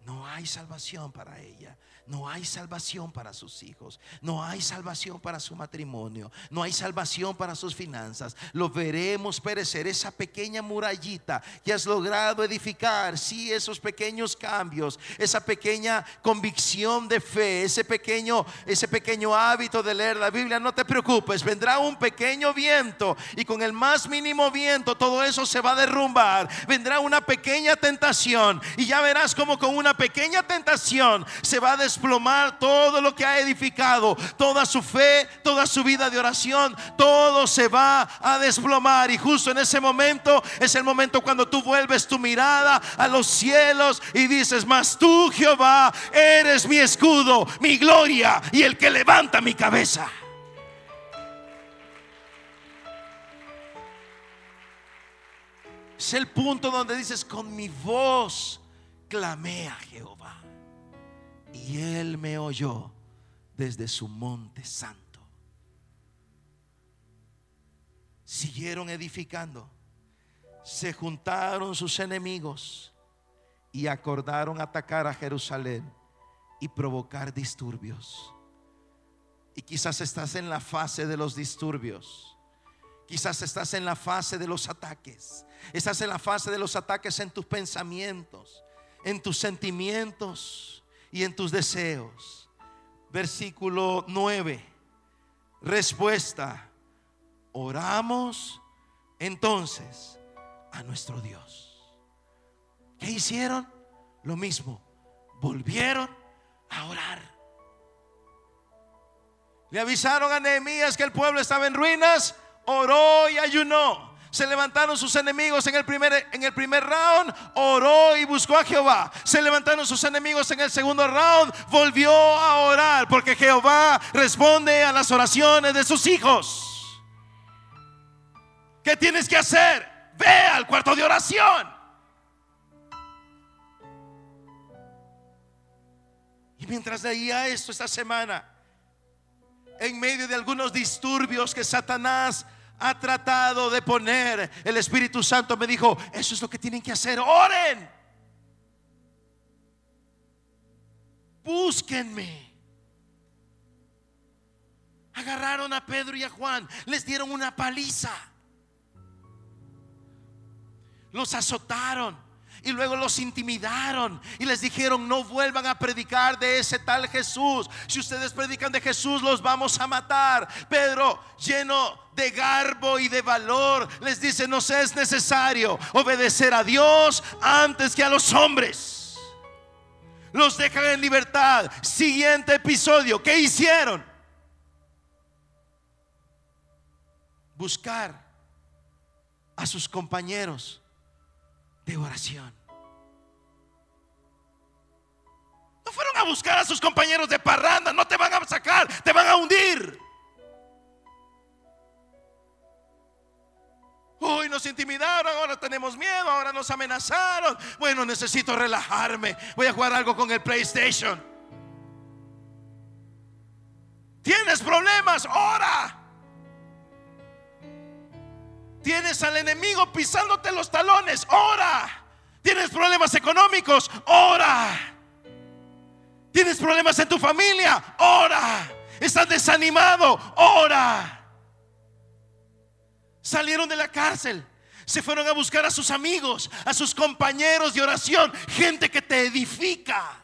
[SPEAKER 1] No hay salvación para ella. No hay salvación para sus hijos. No hay salvación para su matrimonio. No hay salvación para sus finanzas. Lo veremos perecer. Esa pequeña murallita que has logrado edificar. Sí, esos pequeños cambios. Esa pequeña convicción de fe. Ese pequeño, ese pequeño hábito de leer la Biblia. No te preocupes. Vendrá un pequeño viento. Y con el más mínimo viento todo eso se va a derrumbar. Vendrá una pequeña tentación. Y ya verás como con una pequeña tentación se va a desplomar todo lo que ha edificado, toda su fe, toda su vida de oración, todo se va a desplomar. Y justo en ese momento es el momento cuando tú vuelves tu mirada a los cielos y dices, mas tú Jehová eres mi escudo, mi gloria y el que levanta mi cabeza. Es el punto donde dices, con mi voz clamé a Jehová y él me oyó desde su monte santo. Siguieron edificando. Se juntaron sus enemigos y acordaron atacar a Jerusalén y provocar disturbios. Y quizás estás en la fase de los disturbios. Quizás estás en la fase de los ataques. Estás en la fase de los ataques en tus pensamientos en tus sentimientos y en tus deseos. Versículo 9. Respuesta. Oramos entonces a nuestro Dios. ¿Qué hicieron? Lo mismo. Volvieron a orar. Le avisaron a Nehemías que el pueblo estaba en ruinas. Oró y ayunó. Se levantaron sus enemigos en el primer, en el primer round, oró y buscó a Jehová. Se levantaron sus enemigos en el segundo round, volvió a orar porque Jehová responde a las oraciones de sus hijos. ¿Qué tienes que hacer? Ve al cuarto de oración. Y mientras leía esto esta semana, en medio de algunos disturbios que Satanás ha tratado de poner, el Espíritu Santo me dijo, eso es lo que tienen que hacer, oren. Búsquenme. Agarraron a Pedro y a Juan, les dieron una paliza. Los azotaron y luego los intimidaron y les dijeron, no vuelvan a predicar de ese tal Jesús. Si ustedes predican de Jesús, los vamos a matar. Pedro, lleno de garbo y de valor, les dice, no es necesario obedecer a Dios antes que a los hombres. Los dejan en libertad. Siguiente episodio, ¿qué hicieron? Buscar a sus compañeros de oración. Fueron a buscar a sus compañeros de parranda, no te van a sacar, te van a hundir. Uy, nos intimidaron, ahora tenemos miedo, ahora nos amenazaron. Bueno, necesito relajarme. Voy a jugar algo con el PlayStation. ¿Tienes problemas? Ora. Tienes al enemigo pisándote los talones, ora. Tienes problemas económicos, ora. Tienes problemas en tu familia, ora. Estás desanimado, ora. Salieron de la cárcel, se fueron a buscar a sus amigos, a sus compañeros de oración, gente que te edifica,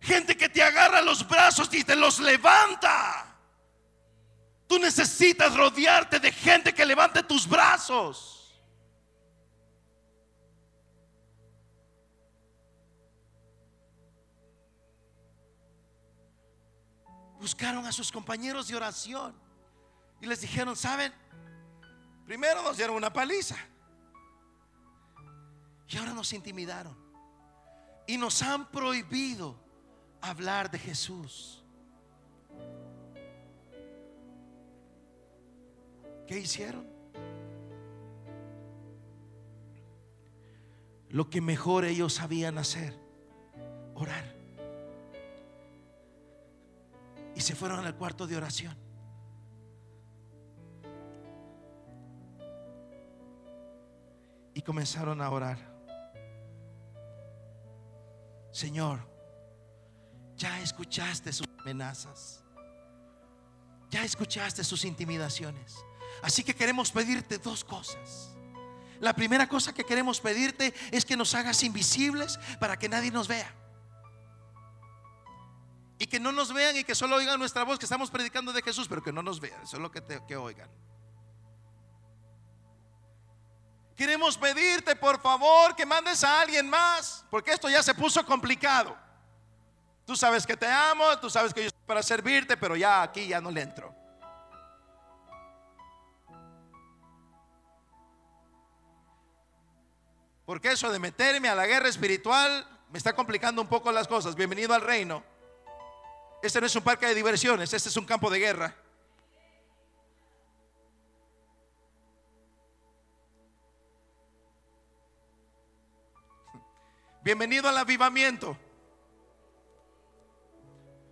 [SPEAKER 1] gente que te agarra los brazos y te los levanta. Tú necesitas rodearte de gente que levante tus brazos. Buscaron a sus compañeros de oración y les dijeron, ¿saben? Primero nos dieron una paliza. Y ahora nos intimidaron. Y nos han prohibido hablar de Jesús. ¿Qué hicieron? Lo que mejor ellos sabían hacer, orar. Y se fueron al cuarto de oración. Y comenzaron a orar. Señor, ya escuchaste sus amenazas. Ya escuchaste sus intimidaciones. Así que queremos pedirte dos cosas. La primera cosa que queremos pedirte es que nos hagas invisibles para que nadie nos vea. Y que no nos vean y que solo oigan nuestra voz que estamos predicando de Jesús, pero que no nos vean, solo que, que oigan. Queremos pedirte, por favor, que mandes a alguien más, porque esto ya se puso complicado. Tú sabes que te amo, tú sabes que yo estoy para servirte, pero ya aquí ya no le entro. Porque eso de meterme a la guerra espiritual me está complicando un poco las cosas. Bienvenido al reino. Este no es un parque de diversiones, este es un campo de guerra. Bienvenido al avivamiento.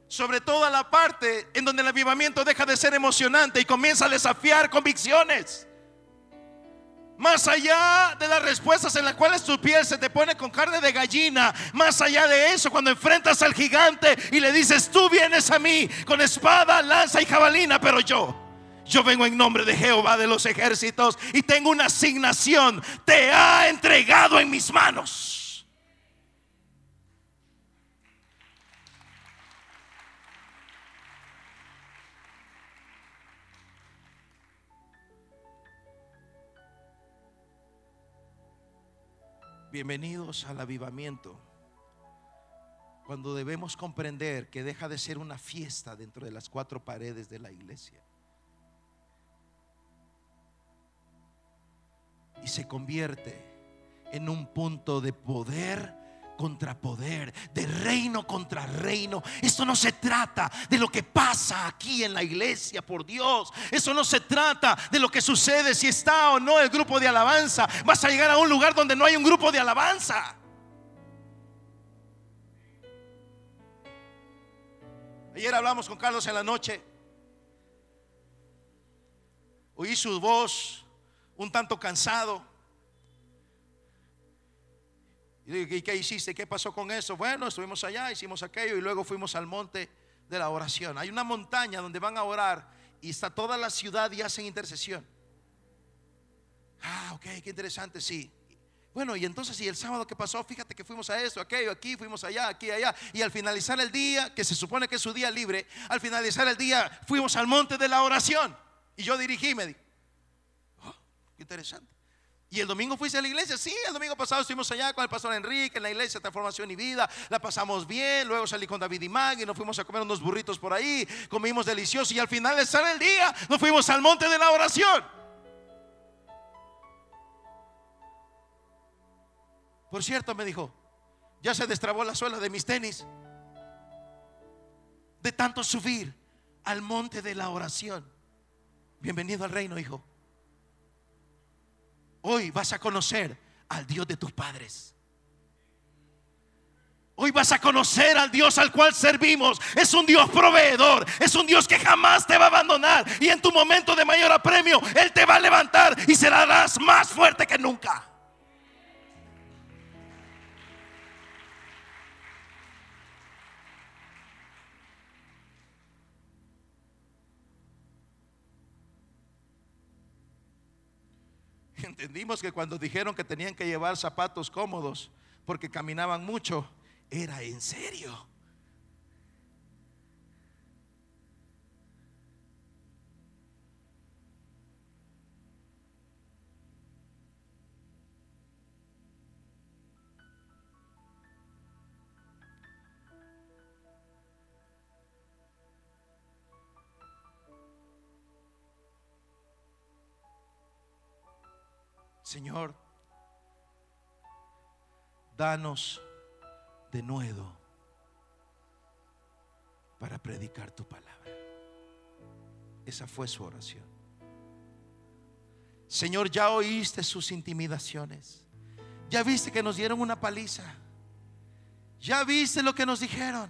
[SPEAKER 1] Sobre todo la parte en donde el avivamiento deja de ser emocionante y comienza a desafiar convicciones. Más allá de las respuestas en las cuales tu piel se te pone con carne de gallina, más allá de eso, cuando enfrentas al gigante y le dices, tú vienes a mí con espada, lanza y jabalina, pero yo, yo vengo en nombre de Jehová de los ejércitos y tengo una asignación, te ha entregado en mis manos. Bienvenidos al avivamiento. Cuando debemos comprender que deja de ser una fiesta dentro de las cuatro paredes de la iglesia. Y se convierte en un punto de poder contra poder, de reino contra reino. Esto no se trata de lo que pasa aquí en la iglesia, por Dios. Eso no se trata de lo que sucede si está o no el grupo de alabanza. Vas a llegar a un lugar donde no hay un grupo de alabanza. Ayer hablamos con Carlos en la noche. Oí su voz un tanto cansado. ¿Y qué hiciste? ¿Qué pasó con eso? Bueno, estuvimos allá, hicimos aquello y luego fuimos al monte de la oración. Hay una montaña donde van a orar y está toda la ciudad y hacen intercesión. Ah, ok, qué interesante, sí. Bueno, y entonces, ¿y el sábado qué pasó? Fíjate que fuimos a esto, aquello, aquí, fuimos allá, aquí, allá. Y al finalizar el día, que se supone que es su día libre, al finalizar el día fuimos al monte de la oración. Y yo dirigí, me di, oh, qué interesante. ¿Y el domingo fuiste a la iglesia? Sí, el domingo pasado estuvimos allá con el pastor Enrique en la iglesia Transformación y Vida. La pasamos bien. Luego salí con David y Maggie. Nos fuimos a comer unos burritos por ahí. Comimos delicioso. Y al final de estar el día, nos fuimos al monte de la oración. Por cierto, me dijo, ya se destrabó la suela de mis tenis. De tanto subir al monte de la oración. Bienvenido al reino, hijo. Hoy vas a conocer al Dios de tus padres. Hoy vas a conocer al Dios al cual servimos. Es un Dios proveedor. Es un Dios que jamás te va a abandonar. Y en tu momento de mayor apremio, Él te va a levantar y serás más fuerte que nunca. Entendimos que cuando dijeron que tenían que llevar zapatos cómodos porque caminaban mucho, era en serio. Señor, danos de nuevo para predicar tu palabra. Esa fue su oración. Señor, ya oíste sus intimidaciones. Ya viste que nos dieron una paliza. Ya viste lo que nos dijeron.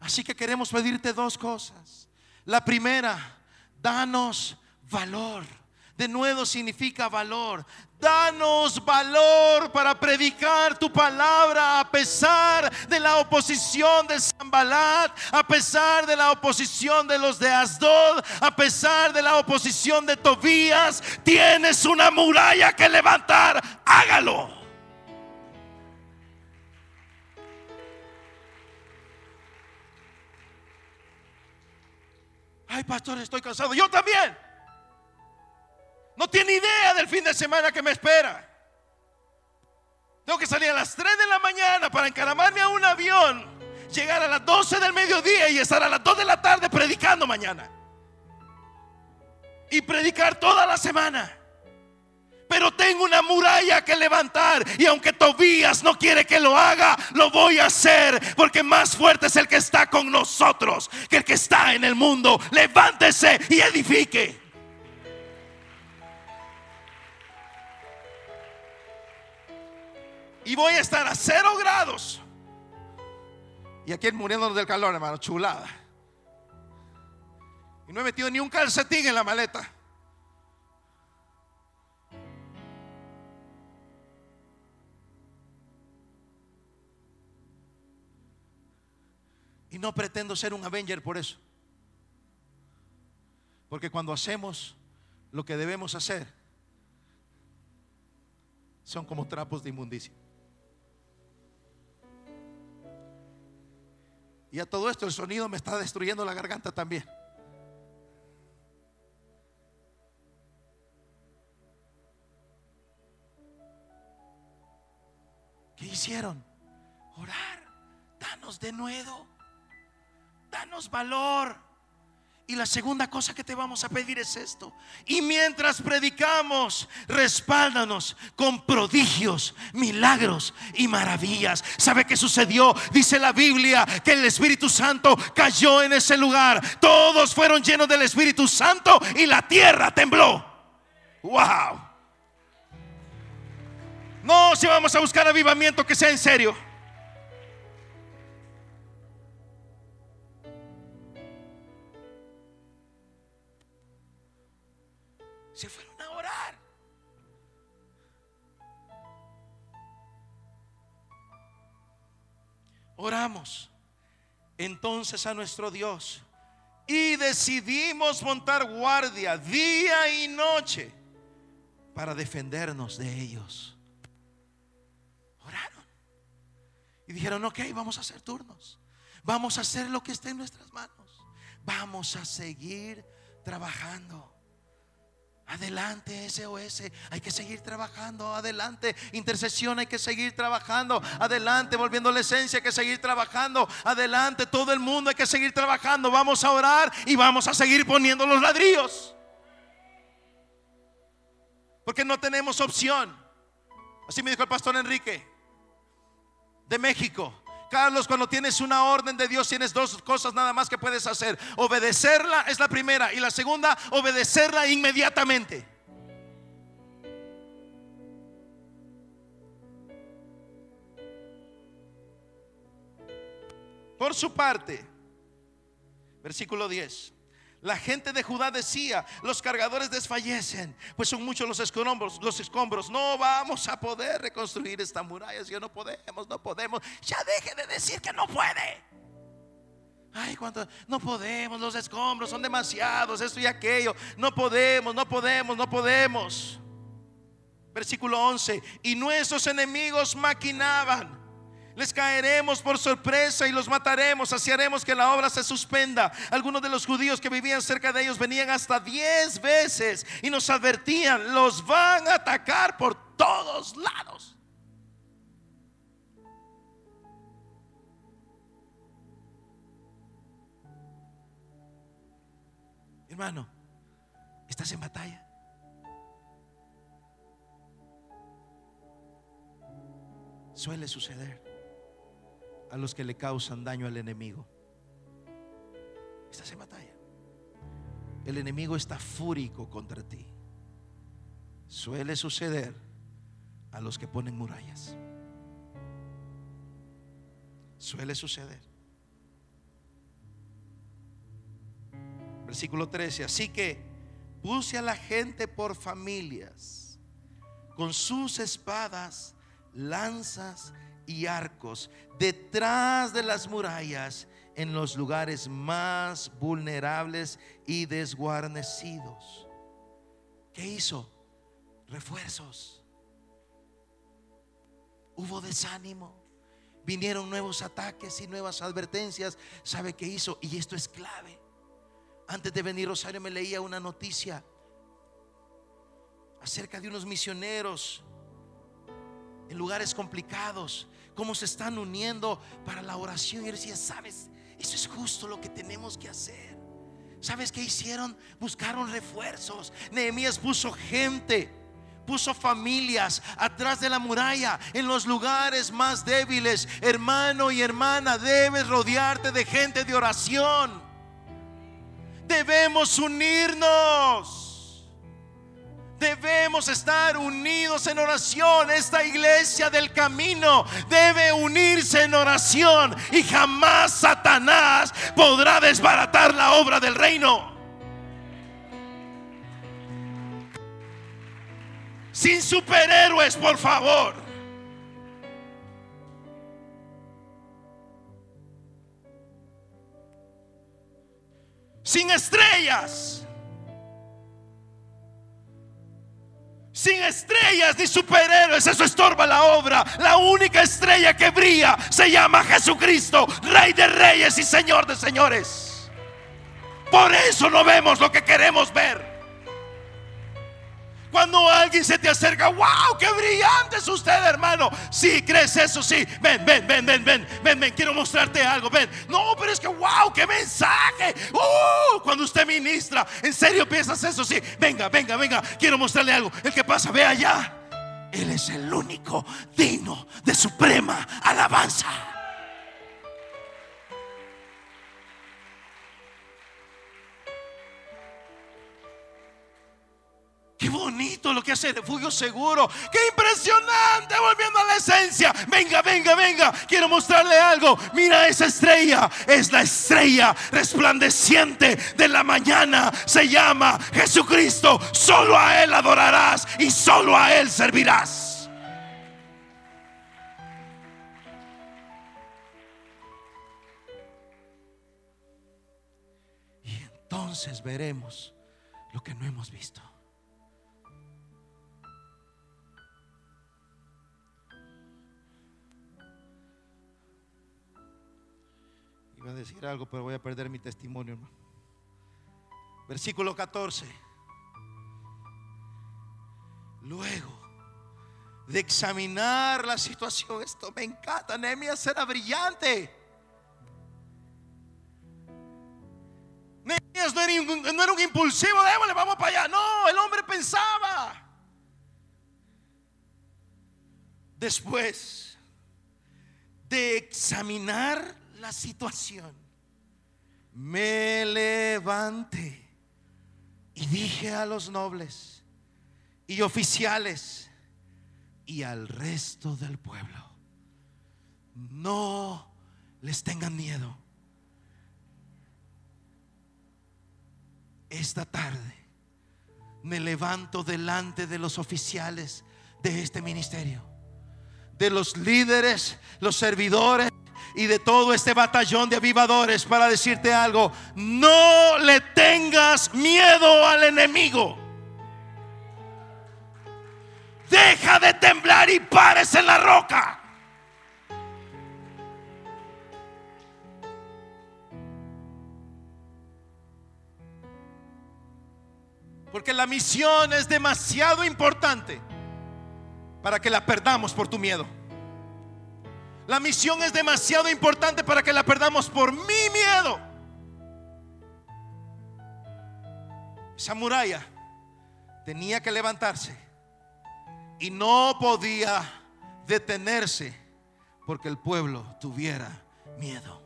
[SPEAKER 1] Así que queremos pedirte dos cosas. La primera, danos valor. De nuevo significa valor. Danos valor para predicar tu palabra a pesar de la oposición de Zambalat, a pesar de la oposición de los de Asdod, a pesar de la oposición de Tobías. Tienes una muralla que levantar. Hágalo. Ay, pastor, estoy cansado. Yo también. No tiene idea del fin de semana que me espera. Tengo que salir a las 3 de la mañana para encaramarme a un avión, llegar a las 12 del mediodía y estar a las 2 de la tarde predicando mañana. Y predicar toda la semana pero tengo una muralla que levantar. Y aunque Tobías no quiere que lo haga, lo voy a hacer. Porque más fuerte es el que está con nosotros que el que está en el mundo. Levántese y edifique. Y voy a estar a cero grados. Y aquí muriéndonos del calor, hermano, chulada. Y no he metido ni un calcetín en la maleta. Y no pretendo ser un Avenger por eso. Porque cuando hacemos lo que debemos hacer, son como trapos de inmundicia. Y a todo esto el sonido me está destruyendo la garganta también. ¿Qué hicieron? Orar. Danos de nuevo danos valor. Y la segunda cosa que te vamos a pedir es esto. Y mientras predicamos, respáldanos con prodigios, milagros y maravillas. ¿Sabe qué sucedió? Dice la Biblia que el Espíritu Santo cayó en ese lugar. Todos fueron llenos del Espíritu Santo y la tierra tembló. Wow. No, si vamos a buscar avivamiento que sea en serio. Oramos entonces a nuestro Dios y decidimos montar guardia día y noche para defendernos de ellos. Oraron y dijeron, ok, vamos a hacer turnos. Vamos a hacer lo que esté en nuestras manos. Vamos a seguir trabajando. Adelante, SOS, hay que seguir trabajando. Adelante, intercesión, hay que seguir trabajando. Adelante, volviendo a la esencia, hay que seguir trabajando. Adelante, todo el mundo hay que seguir trabajando. Vamos a orar y vamos a seguir poniendo los ladrillos. Porque no tenemos opción. Así me dijo el pastor Enrique de México. Carlos, cuando tienes una orden de Dios, tienes dos cosas nada más que puedes hacer. Obedecerla es la primera y la segunda, obedecerla inmediatamente. Por su parte, versículo 10. La gente de Judá decía, los cargadores desfallecen, pues son muchos los escombros, los escombros. No vamos a poder reconstruir esta muralla, si no podemos, no podemos. Ya deje de decir que no puede. Ay, cuánto, no podemos, los escombros son demasiados, esto y aquello. No podemos, no podemos, no podemos. Versículo 11, y nuestros enemigos maquinaban les caeremos por sorpresa y los mataremos, así haremos que la obra se suspenda. Algunos de los judíos que vivían cerca de ellos venían hasta diez veces y nos advertían, los van a atacar por todos lados. Hermano, ¿estás en batalla? Suele suceder a los que le causan daño al enemigo. Estás en batalla. El enemigo está fúrico contra ti. Suele suceder a los que ponen murallas. Suele suceder. Versículo 13. Así que puse a la gente por familias, con sus espadas, lanzas y arcos, detrás de las murallas, en los lugares más vulnerables y desguarnecidos. ¿Qué hizo? Refuerzos. Hubo desánimo. Vinieron nuevos ataques y nuevas advertencias. ¿Sabe qué hizo? Y esto es clave. Antes de venir Rosario me leía una noticia acerca de unos misioneros en lugares complicados, cómo se están uniendo para la oración. Y yo decía, ¿sabes? Eso es justo lo que tenemos que hacer. ¿Sabes qué hicieron? Buscaron refuerzos. Nehemías puso gente puso familias atrás de la muralla, en los lugares más débiles. Hermano y hermana, debes rodearte de gente de oración. Debemos unirnos. Debemos estar unidos en oración. Esta iglesia del camino debe unirse en oración y jamás Satanás podrá desbaratar la obra del reino. Sin superhéroes, por favor. Sin estrellas. Sin estrellas ni superhéroes. Eso estorba la obra. La única estrella que brilla se llama Jesucristo, Rey de Reyes y Señor de Señores. Por eso no vemos lo que queremos ver. Cuando alguien se te acerca, wow, qué brillante es usted, hermano. Si sí, crees eso, sí. Ven, ven, ven, ven, ven, ven, ven, quiero mostrarte algo. Ven, no, pero es que, wow, qué mensaje. Uh, cuando usted ministra, en serio piensas eso, sí. Venga, venga, venga, quiero mostrarle algo. El que pasa, ve allá. Él es el único digno de suprema alabanza. Qué bonito lo que hace refugio seguro. Qué impresionante volviendo a la esencia. Venga, venga, venga. Quiero mostrarle algo. Mira esa estrella. Es la estrella resplandeciente de la mañana. Se llama Jesucristo. Solo a Él adorarás y solo a Él servirás. Y entonces veremos lo que no hemos visto. Iba a decir algo, pero voy a perder mi testimonio, Versículo 14. Luego de examinar la situación, esto me encanta. Nehemías era brillante. Nehemías no no era un impulsivo, démosle, vamos para allá. No, el hombre pensaba. Después de examinar la situación, me levanté y dije a los nobles y oficiales y al resto del pueblo, no les tengan miedo. Esta tarde me levanto delante de los oficiales de este ministerio, de los líderes, los servidores y de todo este batallón de avivadores para decirte algo. No le tengas miedo al enemigo. Deja de temblar y pares en la roca. Porque la misión es demasiado importante para que la perdamos por tu miedo. La misión es demasiado importante para que la perdamos por mi miedo. Esa tenía que levantarse y no podía detenerse porque el pueblo tuviera miedo.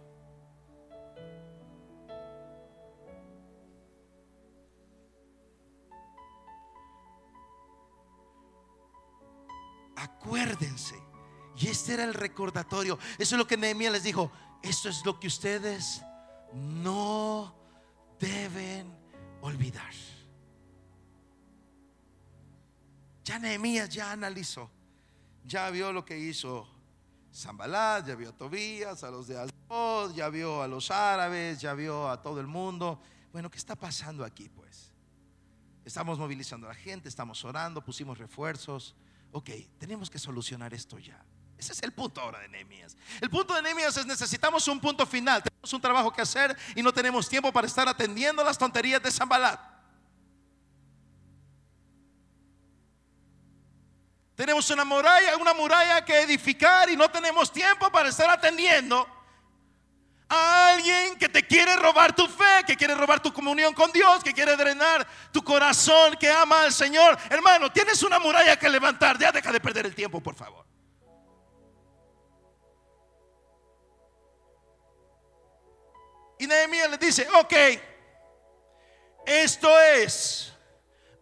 [SPEAKER 1] Acuérdense. Y este era el recordatorio. Eso es lo que Nehemías les dijo. Esto es lo que ustedes no deben olvidar. Ya Nehemías ya analizó, ya vio lo que hizo Zambalat, ya vio a Tobías, a los de Asdod, ya vio a los árabes, ya vio a todo el mundo. Bueno, ¿qué está pasando aquí pues? Estamos movilizando a la gente, estamos orando, pusimos refuerzos. Ok, tenemos que solucionar esto ya. Ese es el punto ahora de Nehemías. El punto de Nehemías es necesitamos un punto final. Tenemos un trabajo que hacer y no tenemos tiempo para estar atendiendo las tonterías de Zambalat. Tenemos una muralla, una muralla que edificar y no tenemos tiempo para estar atendiendo a alguien que te quiere robar tu fe, que quiere robar tu comunión con Dios, que quiere drenar tu corazón, que ama al Señor. Hermano, tienes una muralla que levantar. Ya deja de perder el tiempo, por favor. Y Nehemías le dice, ok, esto es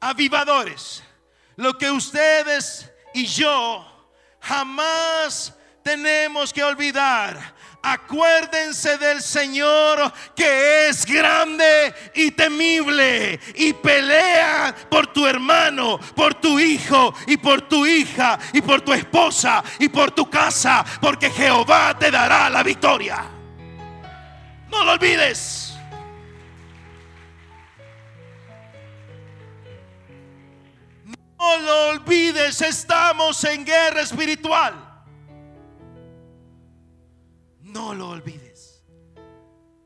[SPEAKER 1] avivadores. Lo que ustedes y yo jamás tenemos que olvidar. Acuérdense del Señor que es grande y temible y pelea por tu hermano, por tu hijo y por tu hija y por tu esposa y por tu casa, porque Jehová te dará la victoria. No lo olvides. No lo olvides, estamos en guerra espiritual. No lo olvides,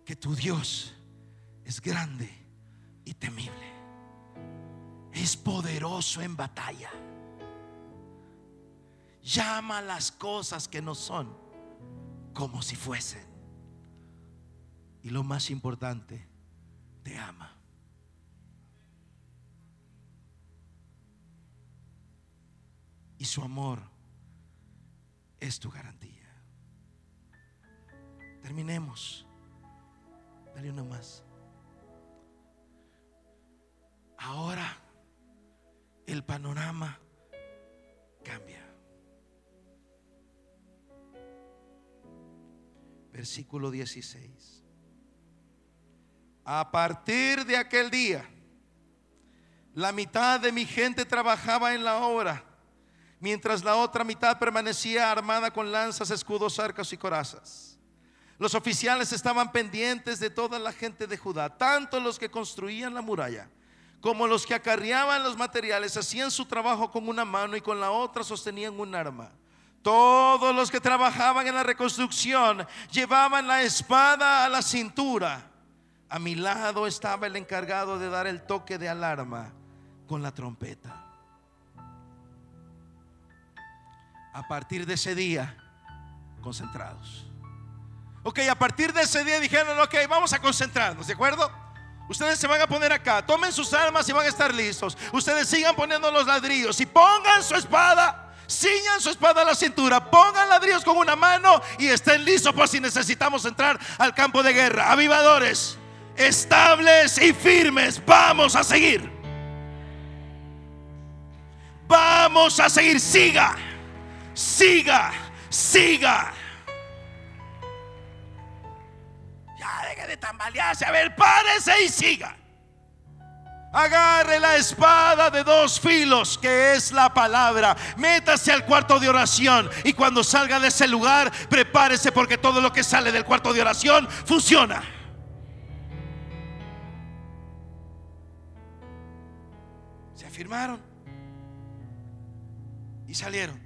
[SPEAKER 1] que tu Dios es grande y temible. Es poderoso en batalla. Llama las cosas que no son como si fuesen. Y lo más importante, te ama. Y su amor es tu garantía. Terminemos. Dale una más. Ahora el panorama cambia. Versículo 16. A partir de aquel día, la mitad de mi gente trabajaba en la obra, mientras la otra mitad permanecía armada con lanzas, escudos, arcos y corazas. Los oficiales estaban pendientes de toda la gente de Judá, tanto los que construían la muralla como los que acarreaban los materiales, hacían su trabajo con una mano y con la otra sostenían un arma. Todos los que trabajaban en la reconstrucción llevaban la espada a la cintura a mi lado estaba el encargado de dar el toque de alarma con la trompeta. A partir de ese día, concentrados. Ok, a partir de ese día dijeron, ok, vamos a concentrarnos, ¿de acuerdo? Ustedes se van a poner acá, tomen sus armas y van a estar listos. Ustedes sigan poniendo los ladrillos y pongan su espada ciñan su espada a la cintura, pongan ladrillos con una mano y estén listos por si necesitamos entrar al campo de guerra. Avivadores, estables y firmes. Vamos a seguir. Vamos a seguir. Siga, siga, siga. Ya deje de tambalearse. A ver, párese y siga. Agarre la espada de dos filos, que es la palabra. Métase al cuarto de oración. Y cuando salga de ese lugar, prepárese porque todo lo que sale del cuarto de oración funciona. Firmaron y salieron.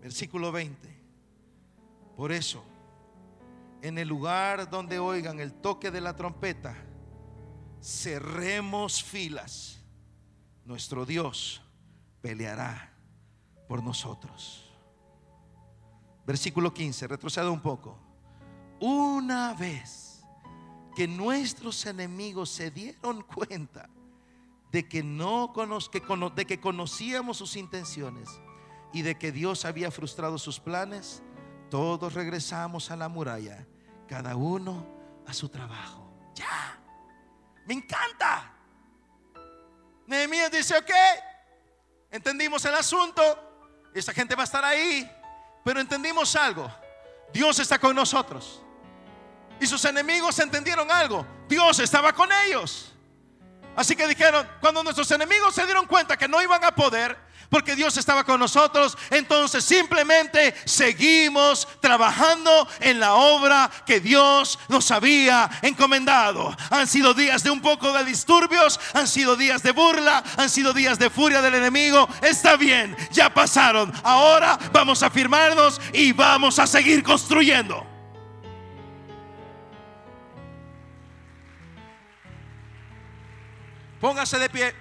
[SPEAKER 1] Versículo 20. Por eso, en el lugar donde oigan el toque de la trompeta, cerremos filas. Nuestro Dios peleará por nosotros. Versículo 15, retrocedo un poco. Una vez que nuestros enemigos se dieron cuenta de que, no de que conocíamos sus intenciones y de que Dios había frustrado sus planes, todos regresamos a la muralla, cada uno a su trabajo. Ya, me encanta. Nehemías dice, ok, entendimos el asunto, esta gente va a estar ahí, pero entendimos algo, Dios está con nosotros. Y sus enemigos entendieron algo, Dios estaba con ellos. Así que dijeron, cuando nuestros enemigos se dieron cuenta que no iban a poder, porque Dios estaba con nosotros, entonces simplemente seguimos trabajando en la obra que Dios nos había encomendado. Han sido días de un poco de disturbios, han sido días de burla, han sido días de furia del enemigo. Está bien, ya pasaron. Ahora vamos a firmarnos y vamos a seguir construyendo. Póngase de pie.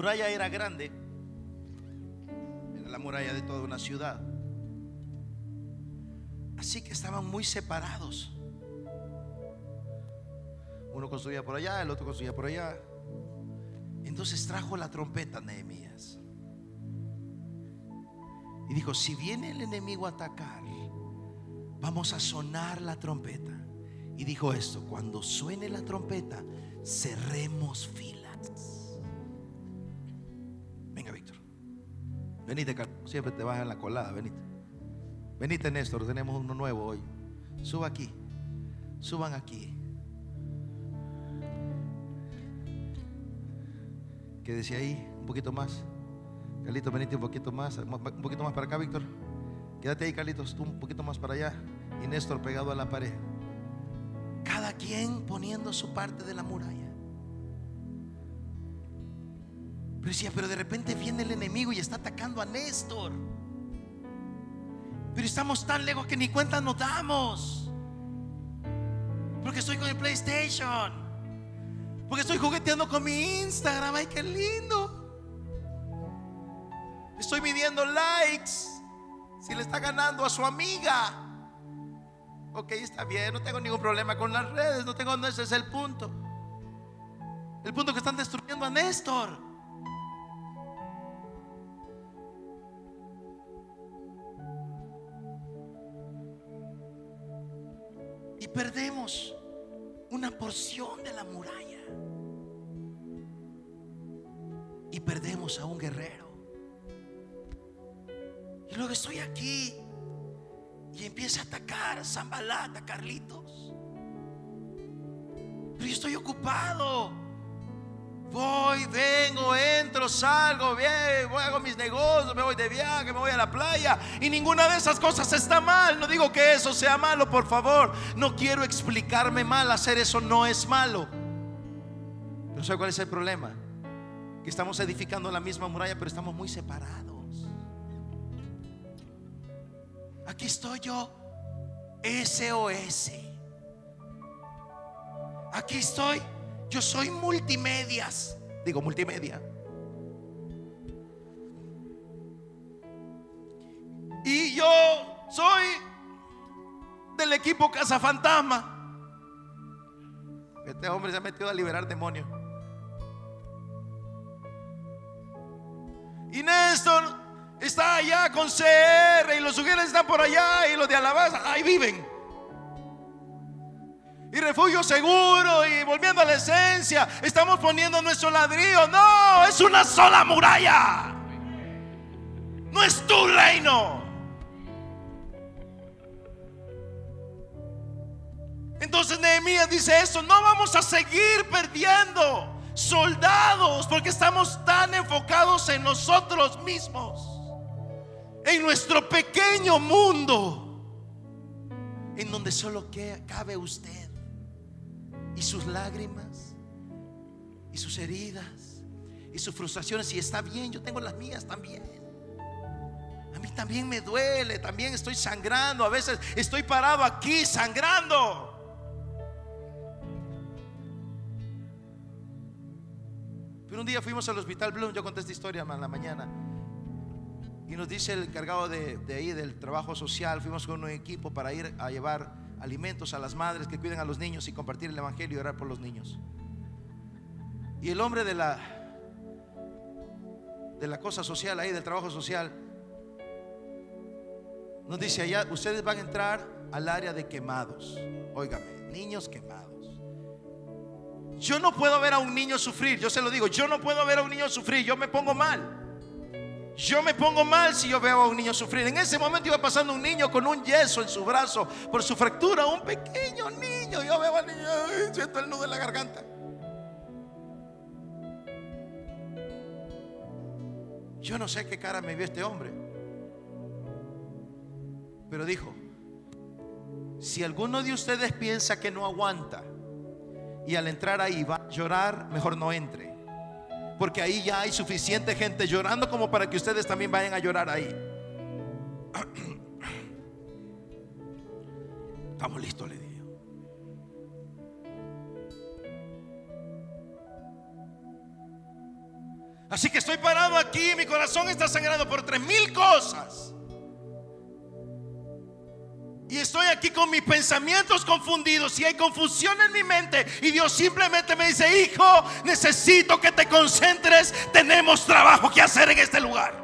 [SPEAKER 1] Muralla era grande, era la muralla de toda una ciudad. Así que estaban muy separados. Uno construía por allá, el otro construía por allá. Entonces trajo la trompeta Nehemías. Y dijo, si viene el enemigo a atacar, vamos a sonar la trompeta. Y dijo esto, cuando suene la trompeta, cerremos filas. Venite, siempre te en la colada, venite. Venite, Néstor, tenemos uno nuevo hoy. Suba aquí, suban aquí. Quédese ahí, un poquito más. Carlitos, venite un poquito más, un poquito más para acá, Víctor. Quédate ahí, Carlitos, tú un poquito más para allá. Y Néstor pegado a la pared. Cada quien poniendo su parte de la muralla. Pero decía, pero de repente viene el enemigo y está atacando a Néstor. Pero estamos tan lejos que ni cuenta nos damos. Porque estoy con el PlayStation. Porque estoy jugueteando con mi Instagram. Ay, qué lindo. Estoy midiendo likes. Si le está ganando a su amiga. Ok, está bien. No tengo ningún problema con las redes. No tengo, no ese es el punto. El punto que están destruyendo a Néstor. Perdemos una porción de la muralla. Y perdemos a un guerrero. Y luego estoy aquí y empieza a atacar a Zambalata, Carlitos. Pero yo estoy ocupado. Voy, vengo, entro, salgo, voy, hago mis negocios, me voy de viaje, me voy a la playa. Y ninguna de esas cosas está mal. No digo que eso sea malo, por favor. No quiero explicarme mal. Hacer eso no es malo. Pero ¿sabe cuál es el problema? Que estamos edificando la misma muralla, pero estamos muy separados. Aquí estoy yo, SOS. Aquí estoy yo soy multimedias. Digo multimedia. Y yo soy del equipo Casa Fantasma. Este hombre se ha metido a liberar demonios. Y Néstor está allá con CR y los sugieres están por allá y los de alabanza ahí viven y refugio seguro y volviendo a la esencia. Estamos poniendo nuestro ladrillo. No, es una sola muralla. No es tu reino. Entonces Nehemías dice eso, no vamos a seguir perdiendo soldados porque estamos tan enfocados en nosotros mismos, en nuestro pequeño mundo, en donde solo cabe usted y sus lágrimas y sus heridas y sus frustraciones. Y está bien, yo tengo las mías también. A mí también me duele, también estoy sangrando. A veces estoy parado aquí sangrando. Pero un día fuimos al hospital Bloom, yo conté esta historia en la mañana. Y nos dice el encargado de, de, ahí del trabajo social, fuimos con un equipo para ir a llevar alimentos a las madres que cuiden a los niños y compartir el evangelio y orar por los niños. Y el hombre de la de la cosa social ahí del trabajo social nos dice allá, ustedes van a entrar al área de quemados. Óigame, niños quemados. Yo no puedo ver a un niño sufrir, yo se lo digo, yo no puedo ver a un niño sufrir, yo me pongo mal. Yo me pongo mal si yo veo a un niño sufrir. En ese momento iba pasando un niño con un yeso en su brazo por su fractura, un pequeño niño. Yo veo al niño, siento el nudo en la garganta. Yo no sé qué cara me vio este hombre. Pero dijo, si alguno de ustedes piensa que no aguanta, y al entrar ahí va a llorar, mejor no entre. Porque ahí ya hay suficiente gente llorando como para que ustedes también vayan a llorar ahí. Estamos listos, le digo. Así que estoy parado aquí, mi corazón está sangrando por tres mil cosas. Y estoy aquí con mis pensamientos confundidos y hay confusión en mi mente. Y Dios simplemente me dice, hijo, necesito que te concentres. Tenemos trabajo que hacer en este lugar.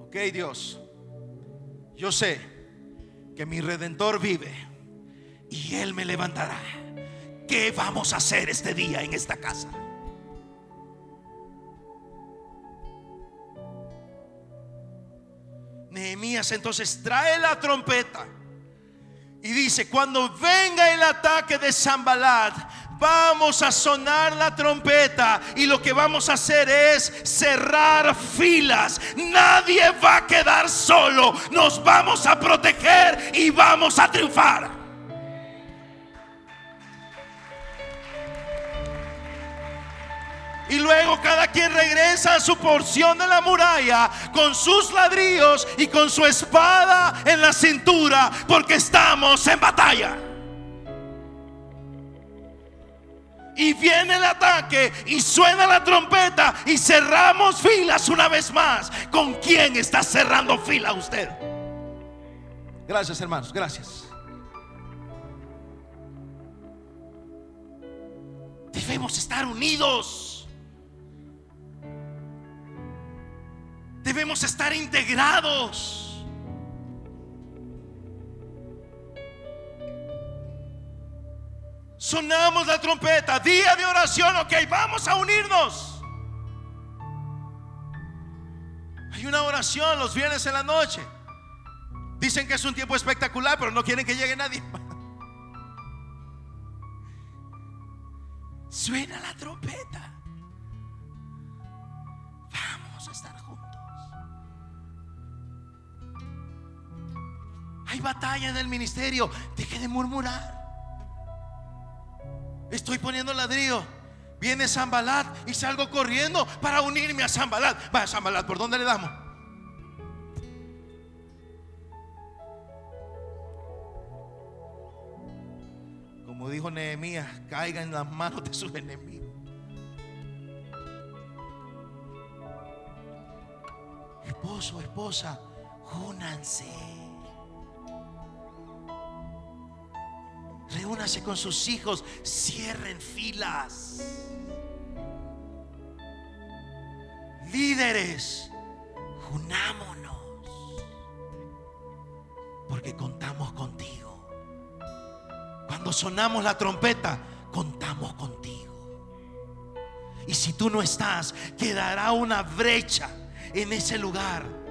[SPEAKER 1] Ok, Dios, yo sé que mi redentor vive y Él me levantará. ¿Qué vamos a hacer este día en esta casa? Nehemías entonces trae la trompeta y dice, cuando venga el ataque de Zambalat, vamos a sonar la trompeta y lo que vamos a hacer es cerrar filas. Nadie va a quedar solo. Nos vamos a proteger y vamos a triunfar. Y luego cada quien regresa a su porción de la muralla con sus ladrillos y con su espada en la cintura porque estamos en batalla. Y viene el ataque y suena la trompeta y cerramos filas una vez más. ¿Con quién está cerrando fila usted? Gracias hermanos, gracias. Debemos estar unidos. Debemos estar integrados. Sonamos la trompeta, día de oración, ok, vamos a unirnos. Hay una oración los viernes en la noche. Dicen que es un tiempo espectacular, pero no quieren que llegue nadie. Suena la trompeta. Hay batalla en el ministerio. Deje de murmurar. Estoy poniendo ladrillo. Viene Zambalat y salgo corriendo para unirme a Zambalat. Vaya Zambalat, ¿por dónde le damos? Como dijo Nehemías, caiga en las manos de sus enemigos. Esposo, esposa, únanse. Reúnase con sus hijos, cierren filas. Líderes, unámonos. Porque contamos contigo. Cuando sonamos la trompeta, contamos contigo. Y si tú no estás, quedará una brecha en ese lugar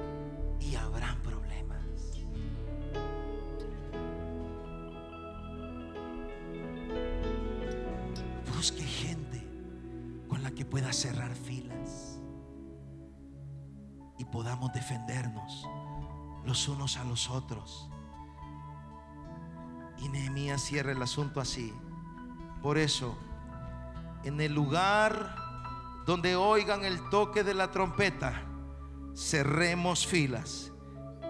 [SPEAKER 1] Y Nehemías cierra el asunto así. Por eso, en el lugar donde oigan el toque de la trompeta, cerremos filas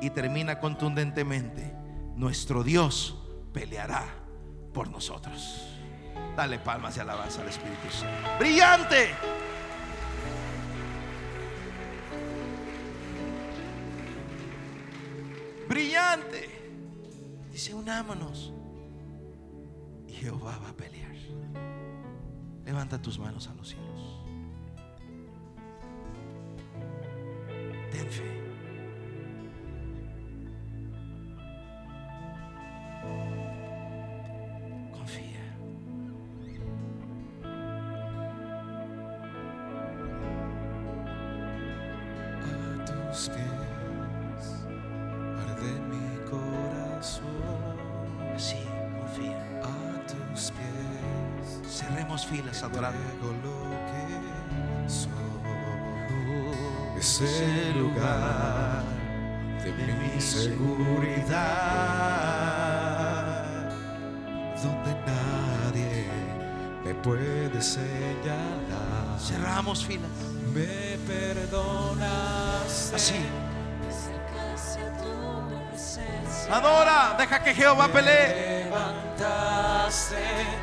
[SPEAKER 1] y termina contundentemente, nuestro Dios peleará por nosotros. Dale palmas y alabanza al Espíritu Santo. Brillante. Brillante. Dice, unámonos. Y Jehová va a pelear. Levanta tus manos a los cielos. Ten fe. Cerremos filas adorando.
[SPEAKER 2] lo que soy. Es el lugar de mi seguridad, donde nadie me puede señalar.
[SPEAKER 1] Cerramos filas.
[SPEAKER 2] Me perdonas
[SPEAKER 1] Así. Adora. Deja que Jehová pelee.
[SPEAKER 2] levantaste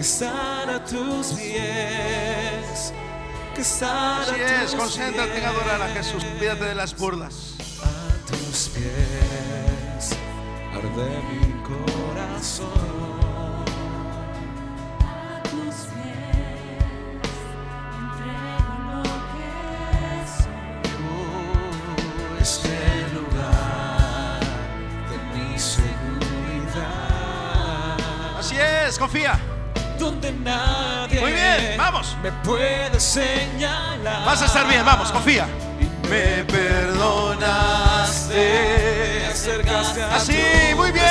[SPEAKER 2] que estar a tus pies, que estar
[SPEAKER 1] Así
[SPEAKER 2] a
[SPEAKER 1] es.
[SPEAKER 2] tus
[SPEAKER 1] Concéntrate en adorar a Jesús. Cuídate de las burlas.
[SPEAKER 2] A tus pies arde mi corazón.
[SPEAKER 3] A tus pies entrego lo que soy.
[SPEAKER 2] Este lugar de mi seguridad,
[SPEAKER 1] Así es. Confía.
[SPEAKER 2] Donde nadie
[SPEAKER 1] Muy bien, vamos.
[SPEAKER 2] me puede señalar.
[SPEAKER 1] Vas a estar bien. Vamos. Confía.
[SPEAKER 2] Me perdonaste, acercaste a
[SPEAKER 1] Así.
[SPEAKER 2] tu
[SPEAKER 1] Muy bien.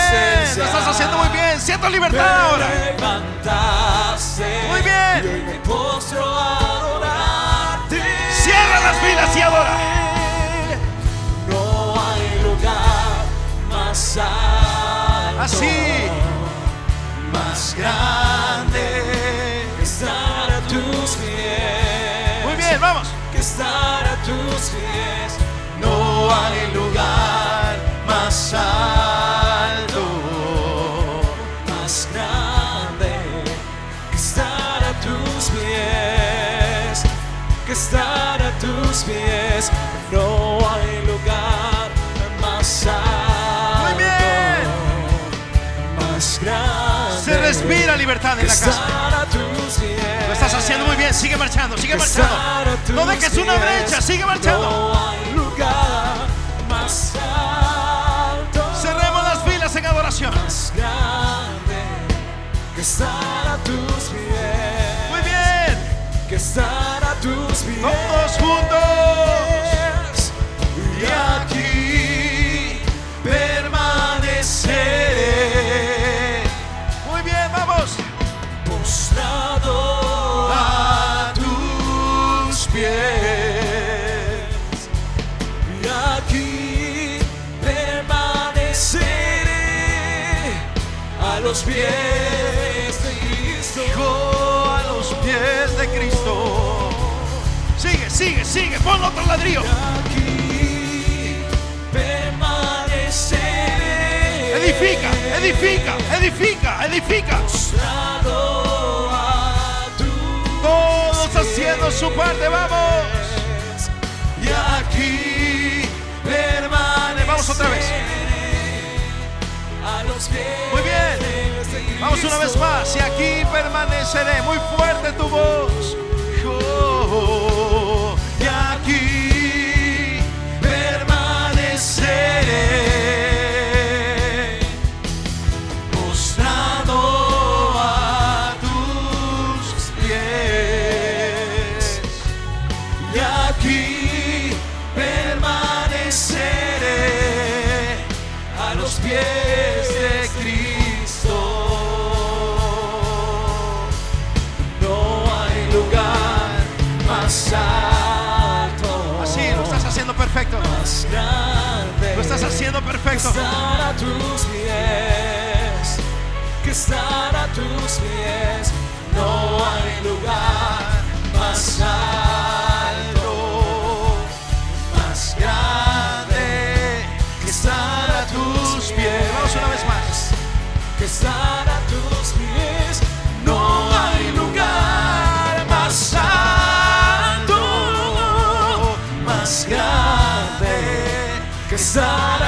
[SPEAKER 1] Lo estás haciendo muy bien. Siento
[SPEAKER 2] Me
[SPEAKER 1] libertad ahora.
[SPEAKER 2] levantaste.
[SPEAKER 1] Muy bien.
[SPEAKER 2] Me.
[SPEAKER 1] Cierra las filas y adora.
[SPEAKER 2] No hay lugar más alto.
[SPEAKER 1] Así.
[SPEAKER 2] Más grande estar a tus pies.
[SPEAKER 1] Muy bien. Vamos.
[SPEAKER 2] que estar a tus pies. No hay lugar
[SPEAKER 1] en la casa. Lo estás haciendo muy bien. Sigue marchando. Sigue marchando. No dejes una brecha. Sigue marchando.
[SPEAKER 2] No hay lugar más alto,
[SPEAKER 1] Cerremos las filas en adoración. Muy bien.
[SPEAKER 2] Que estar a tus pies.
[SPEAKER 1] Todos juntos.
[SPEAKER 2] Los pies de Cristo.
[SPEAKER 1] Hijo a los pies de Cristo. Sigue, sigue, sigue. Pon otro ladrillo.
[SPEAKER 2] Aquí permaneceré.
[SPEAKER 1] Edifica, edifica, edifica, edifica. Todos haciendo su parte. Vamos.
[SPEAKER 2] y aquí permaneceré
[SPEAKER 1] Vamos otra vez.
[SPEAKER 2] a los pies
[SPEAKER 1] Vamos una vez más. Y aquí permaneceré. Muy fuerte tu voz. Oh, perfecto.
[SPEAKER 2] estar a tus pies, que estar a tus pies, no hay lugar más alto, más grande que estar a tus pies.
[SPEAKER 1] Vamos una vez más.
[SPEAKER 2] que estar a tus pies, no hay lugar más alto, más grande que estar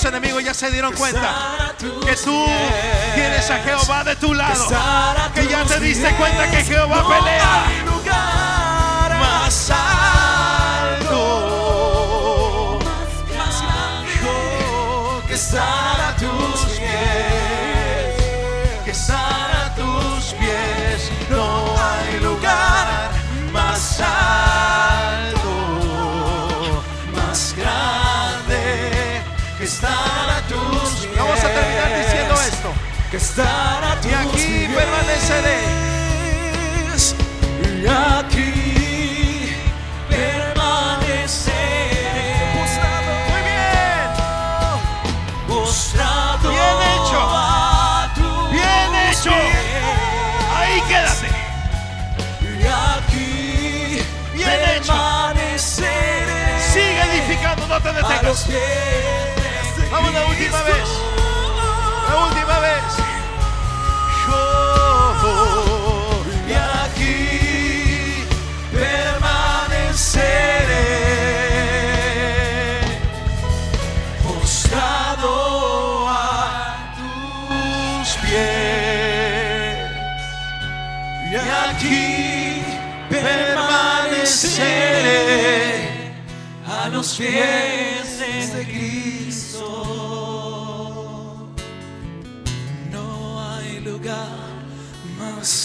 [SPEAKER 2] tus
[SPEAKER 1] enemigos ya se dieron cuenta que tú tienes a Jehová de tu lado. Que ya te diste cuenta que Jehová pelea.
[SPEAKER 2] más alto, más grande que estar estar a tus pies.
[SPEAKER 1] Vamos a terminar diciendo esto.
[SPEAKER 2] Que estar a tus
[SPEAKER 1] Y aquí
[SPEAKER 2] pies.
[SPEAKER 1] permaneceré.
[SPEAKER 2] Y aquí permaneceré.
[SPEAKER 1] Muy bien.
[SPEAKER 2] Postrado
[SPEAKER 1] Bien hecho.
[SPEAKER 2] a tus
[SPEAKER 1] Bien hecho.
[SPEAKER 2] pies.
[SPEAKER 1] Ahí quédate.
[SPEAKER 2] Y aquí
[SPEAKER 1] Bien hecho.
[SPEAKER 2] permaneceré.
[SPEAKER 1] Sigue edificando, no te detengas. Vamos la última vez. La última vez.
[SPEAKER 2] y aquí permaneceré postrado a tus pies y aquí permaneceré a los pies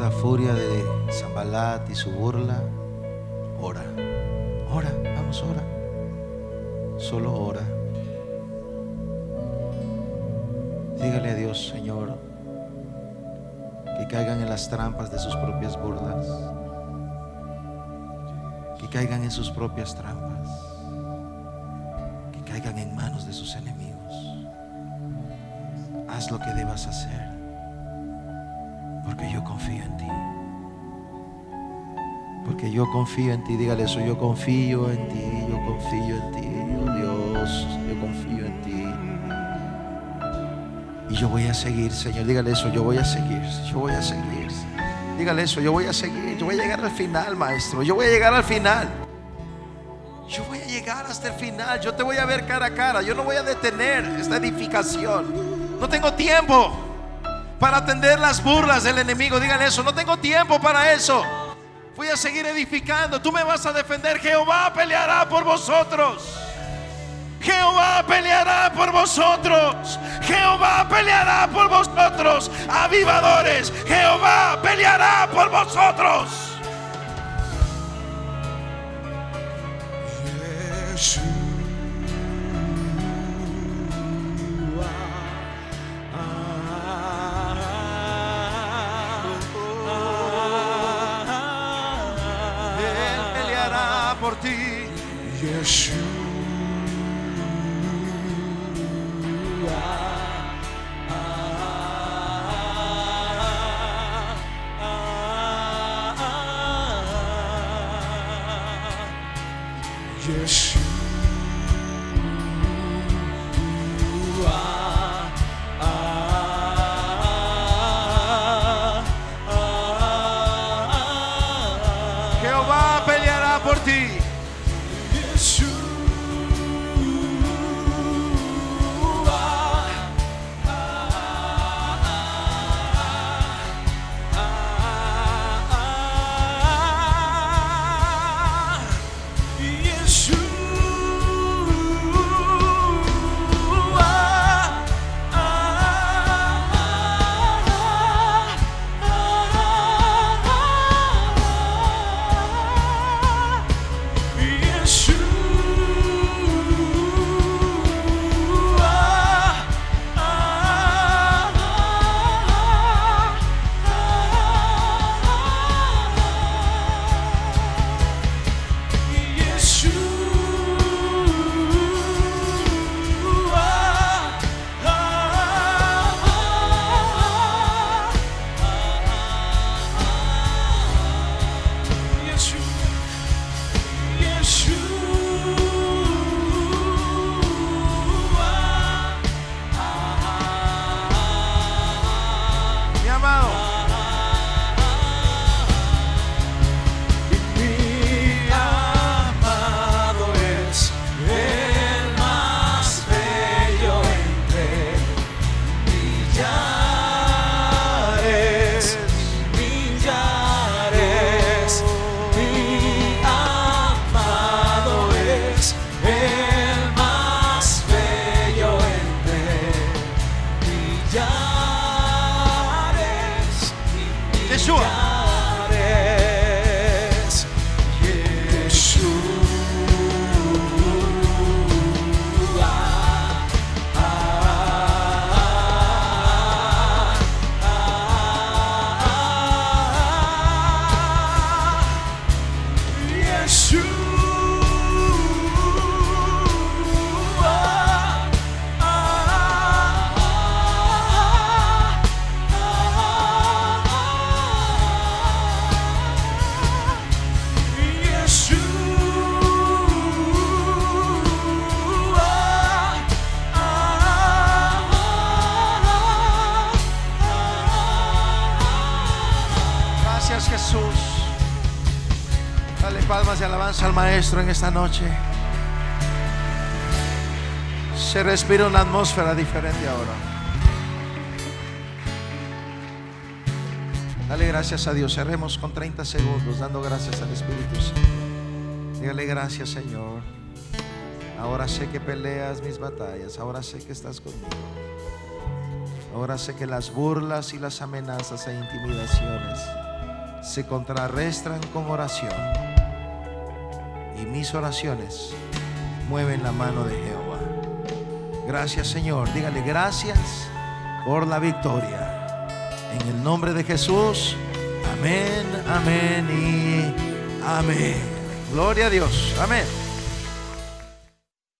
[SPEAKER 2] La furia de Zambalat y su burla. Ora, ora, vamos, ora. Solo ora. Dígale a Dios, Señor, que caigan en las trampas de sus propias burlas, que caigan en sus propias trampas, que caigan en manos de sus enemigos. Haz lo que debas hacer, porque yo confío en ti. Porque yo confío en ti, dígale eso, yo confío en ti, yo confío en ti, oh Dios, yo confío en ti. Y yo voy a seguir, Señor. Dígale eso, yo voy a seguir, yo voy a seguir. Dígale eso, yo voy a seguir. Yo voy a llegar al final, maestro. Yo voy a llegar al final. Yo voy a llegar hasta el final. Yo te voy a ver cara a cara. Yo no voy a detener esta edificación. No tengo tiempo para atender las burlas del enemigo. Dígale eso, no tengo tiempo para eso. Voy a seguir edificando. Tú me vas a defender. Jehová peleará por vosotros. Jehová peleará por vosotros. Jehová peleará por vosotros. Avivadores. Jehová peleará por vosotros. En esta noche. Se respira una atmósfera diferente ahora. Dale gracias a Dios. Cerremos con 30 segundos dando gracias al Espíritu Santo. Dígale gracias Señor. Ahora sé que peleas mis batallas. Ahora sé que estás conmigo.
[SPEAKER 1] Ahora sé que las burlas y las amenazas e intimidaciones se contrarrestan con oración. Mis oraciones mueven la mano de Jehová. Gracias Señor. Dígale gracias por la victoria. En el nombre de Jesús. Amén, amén y amén. Gloria a Dios. Amén.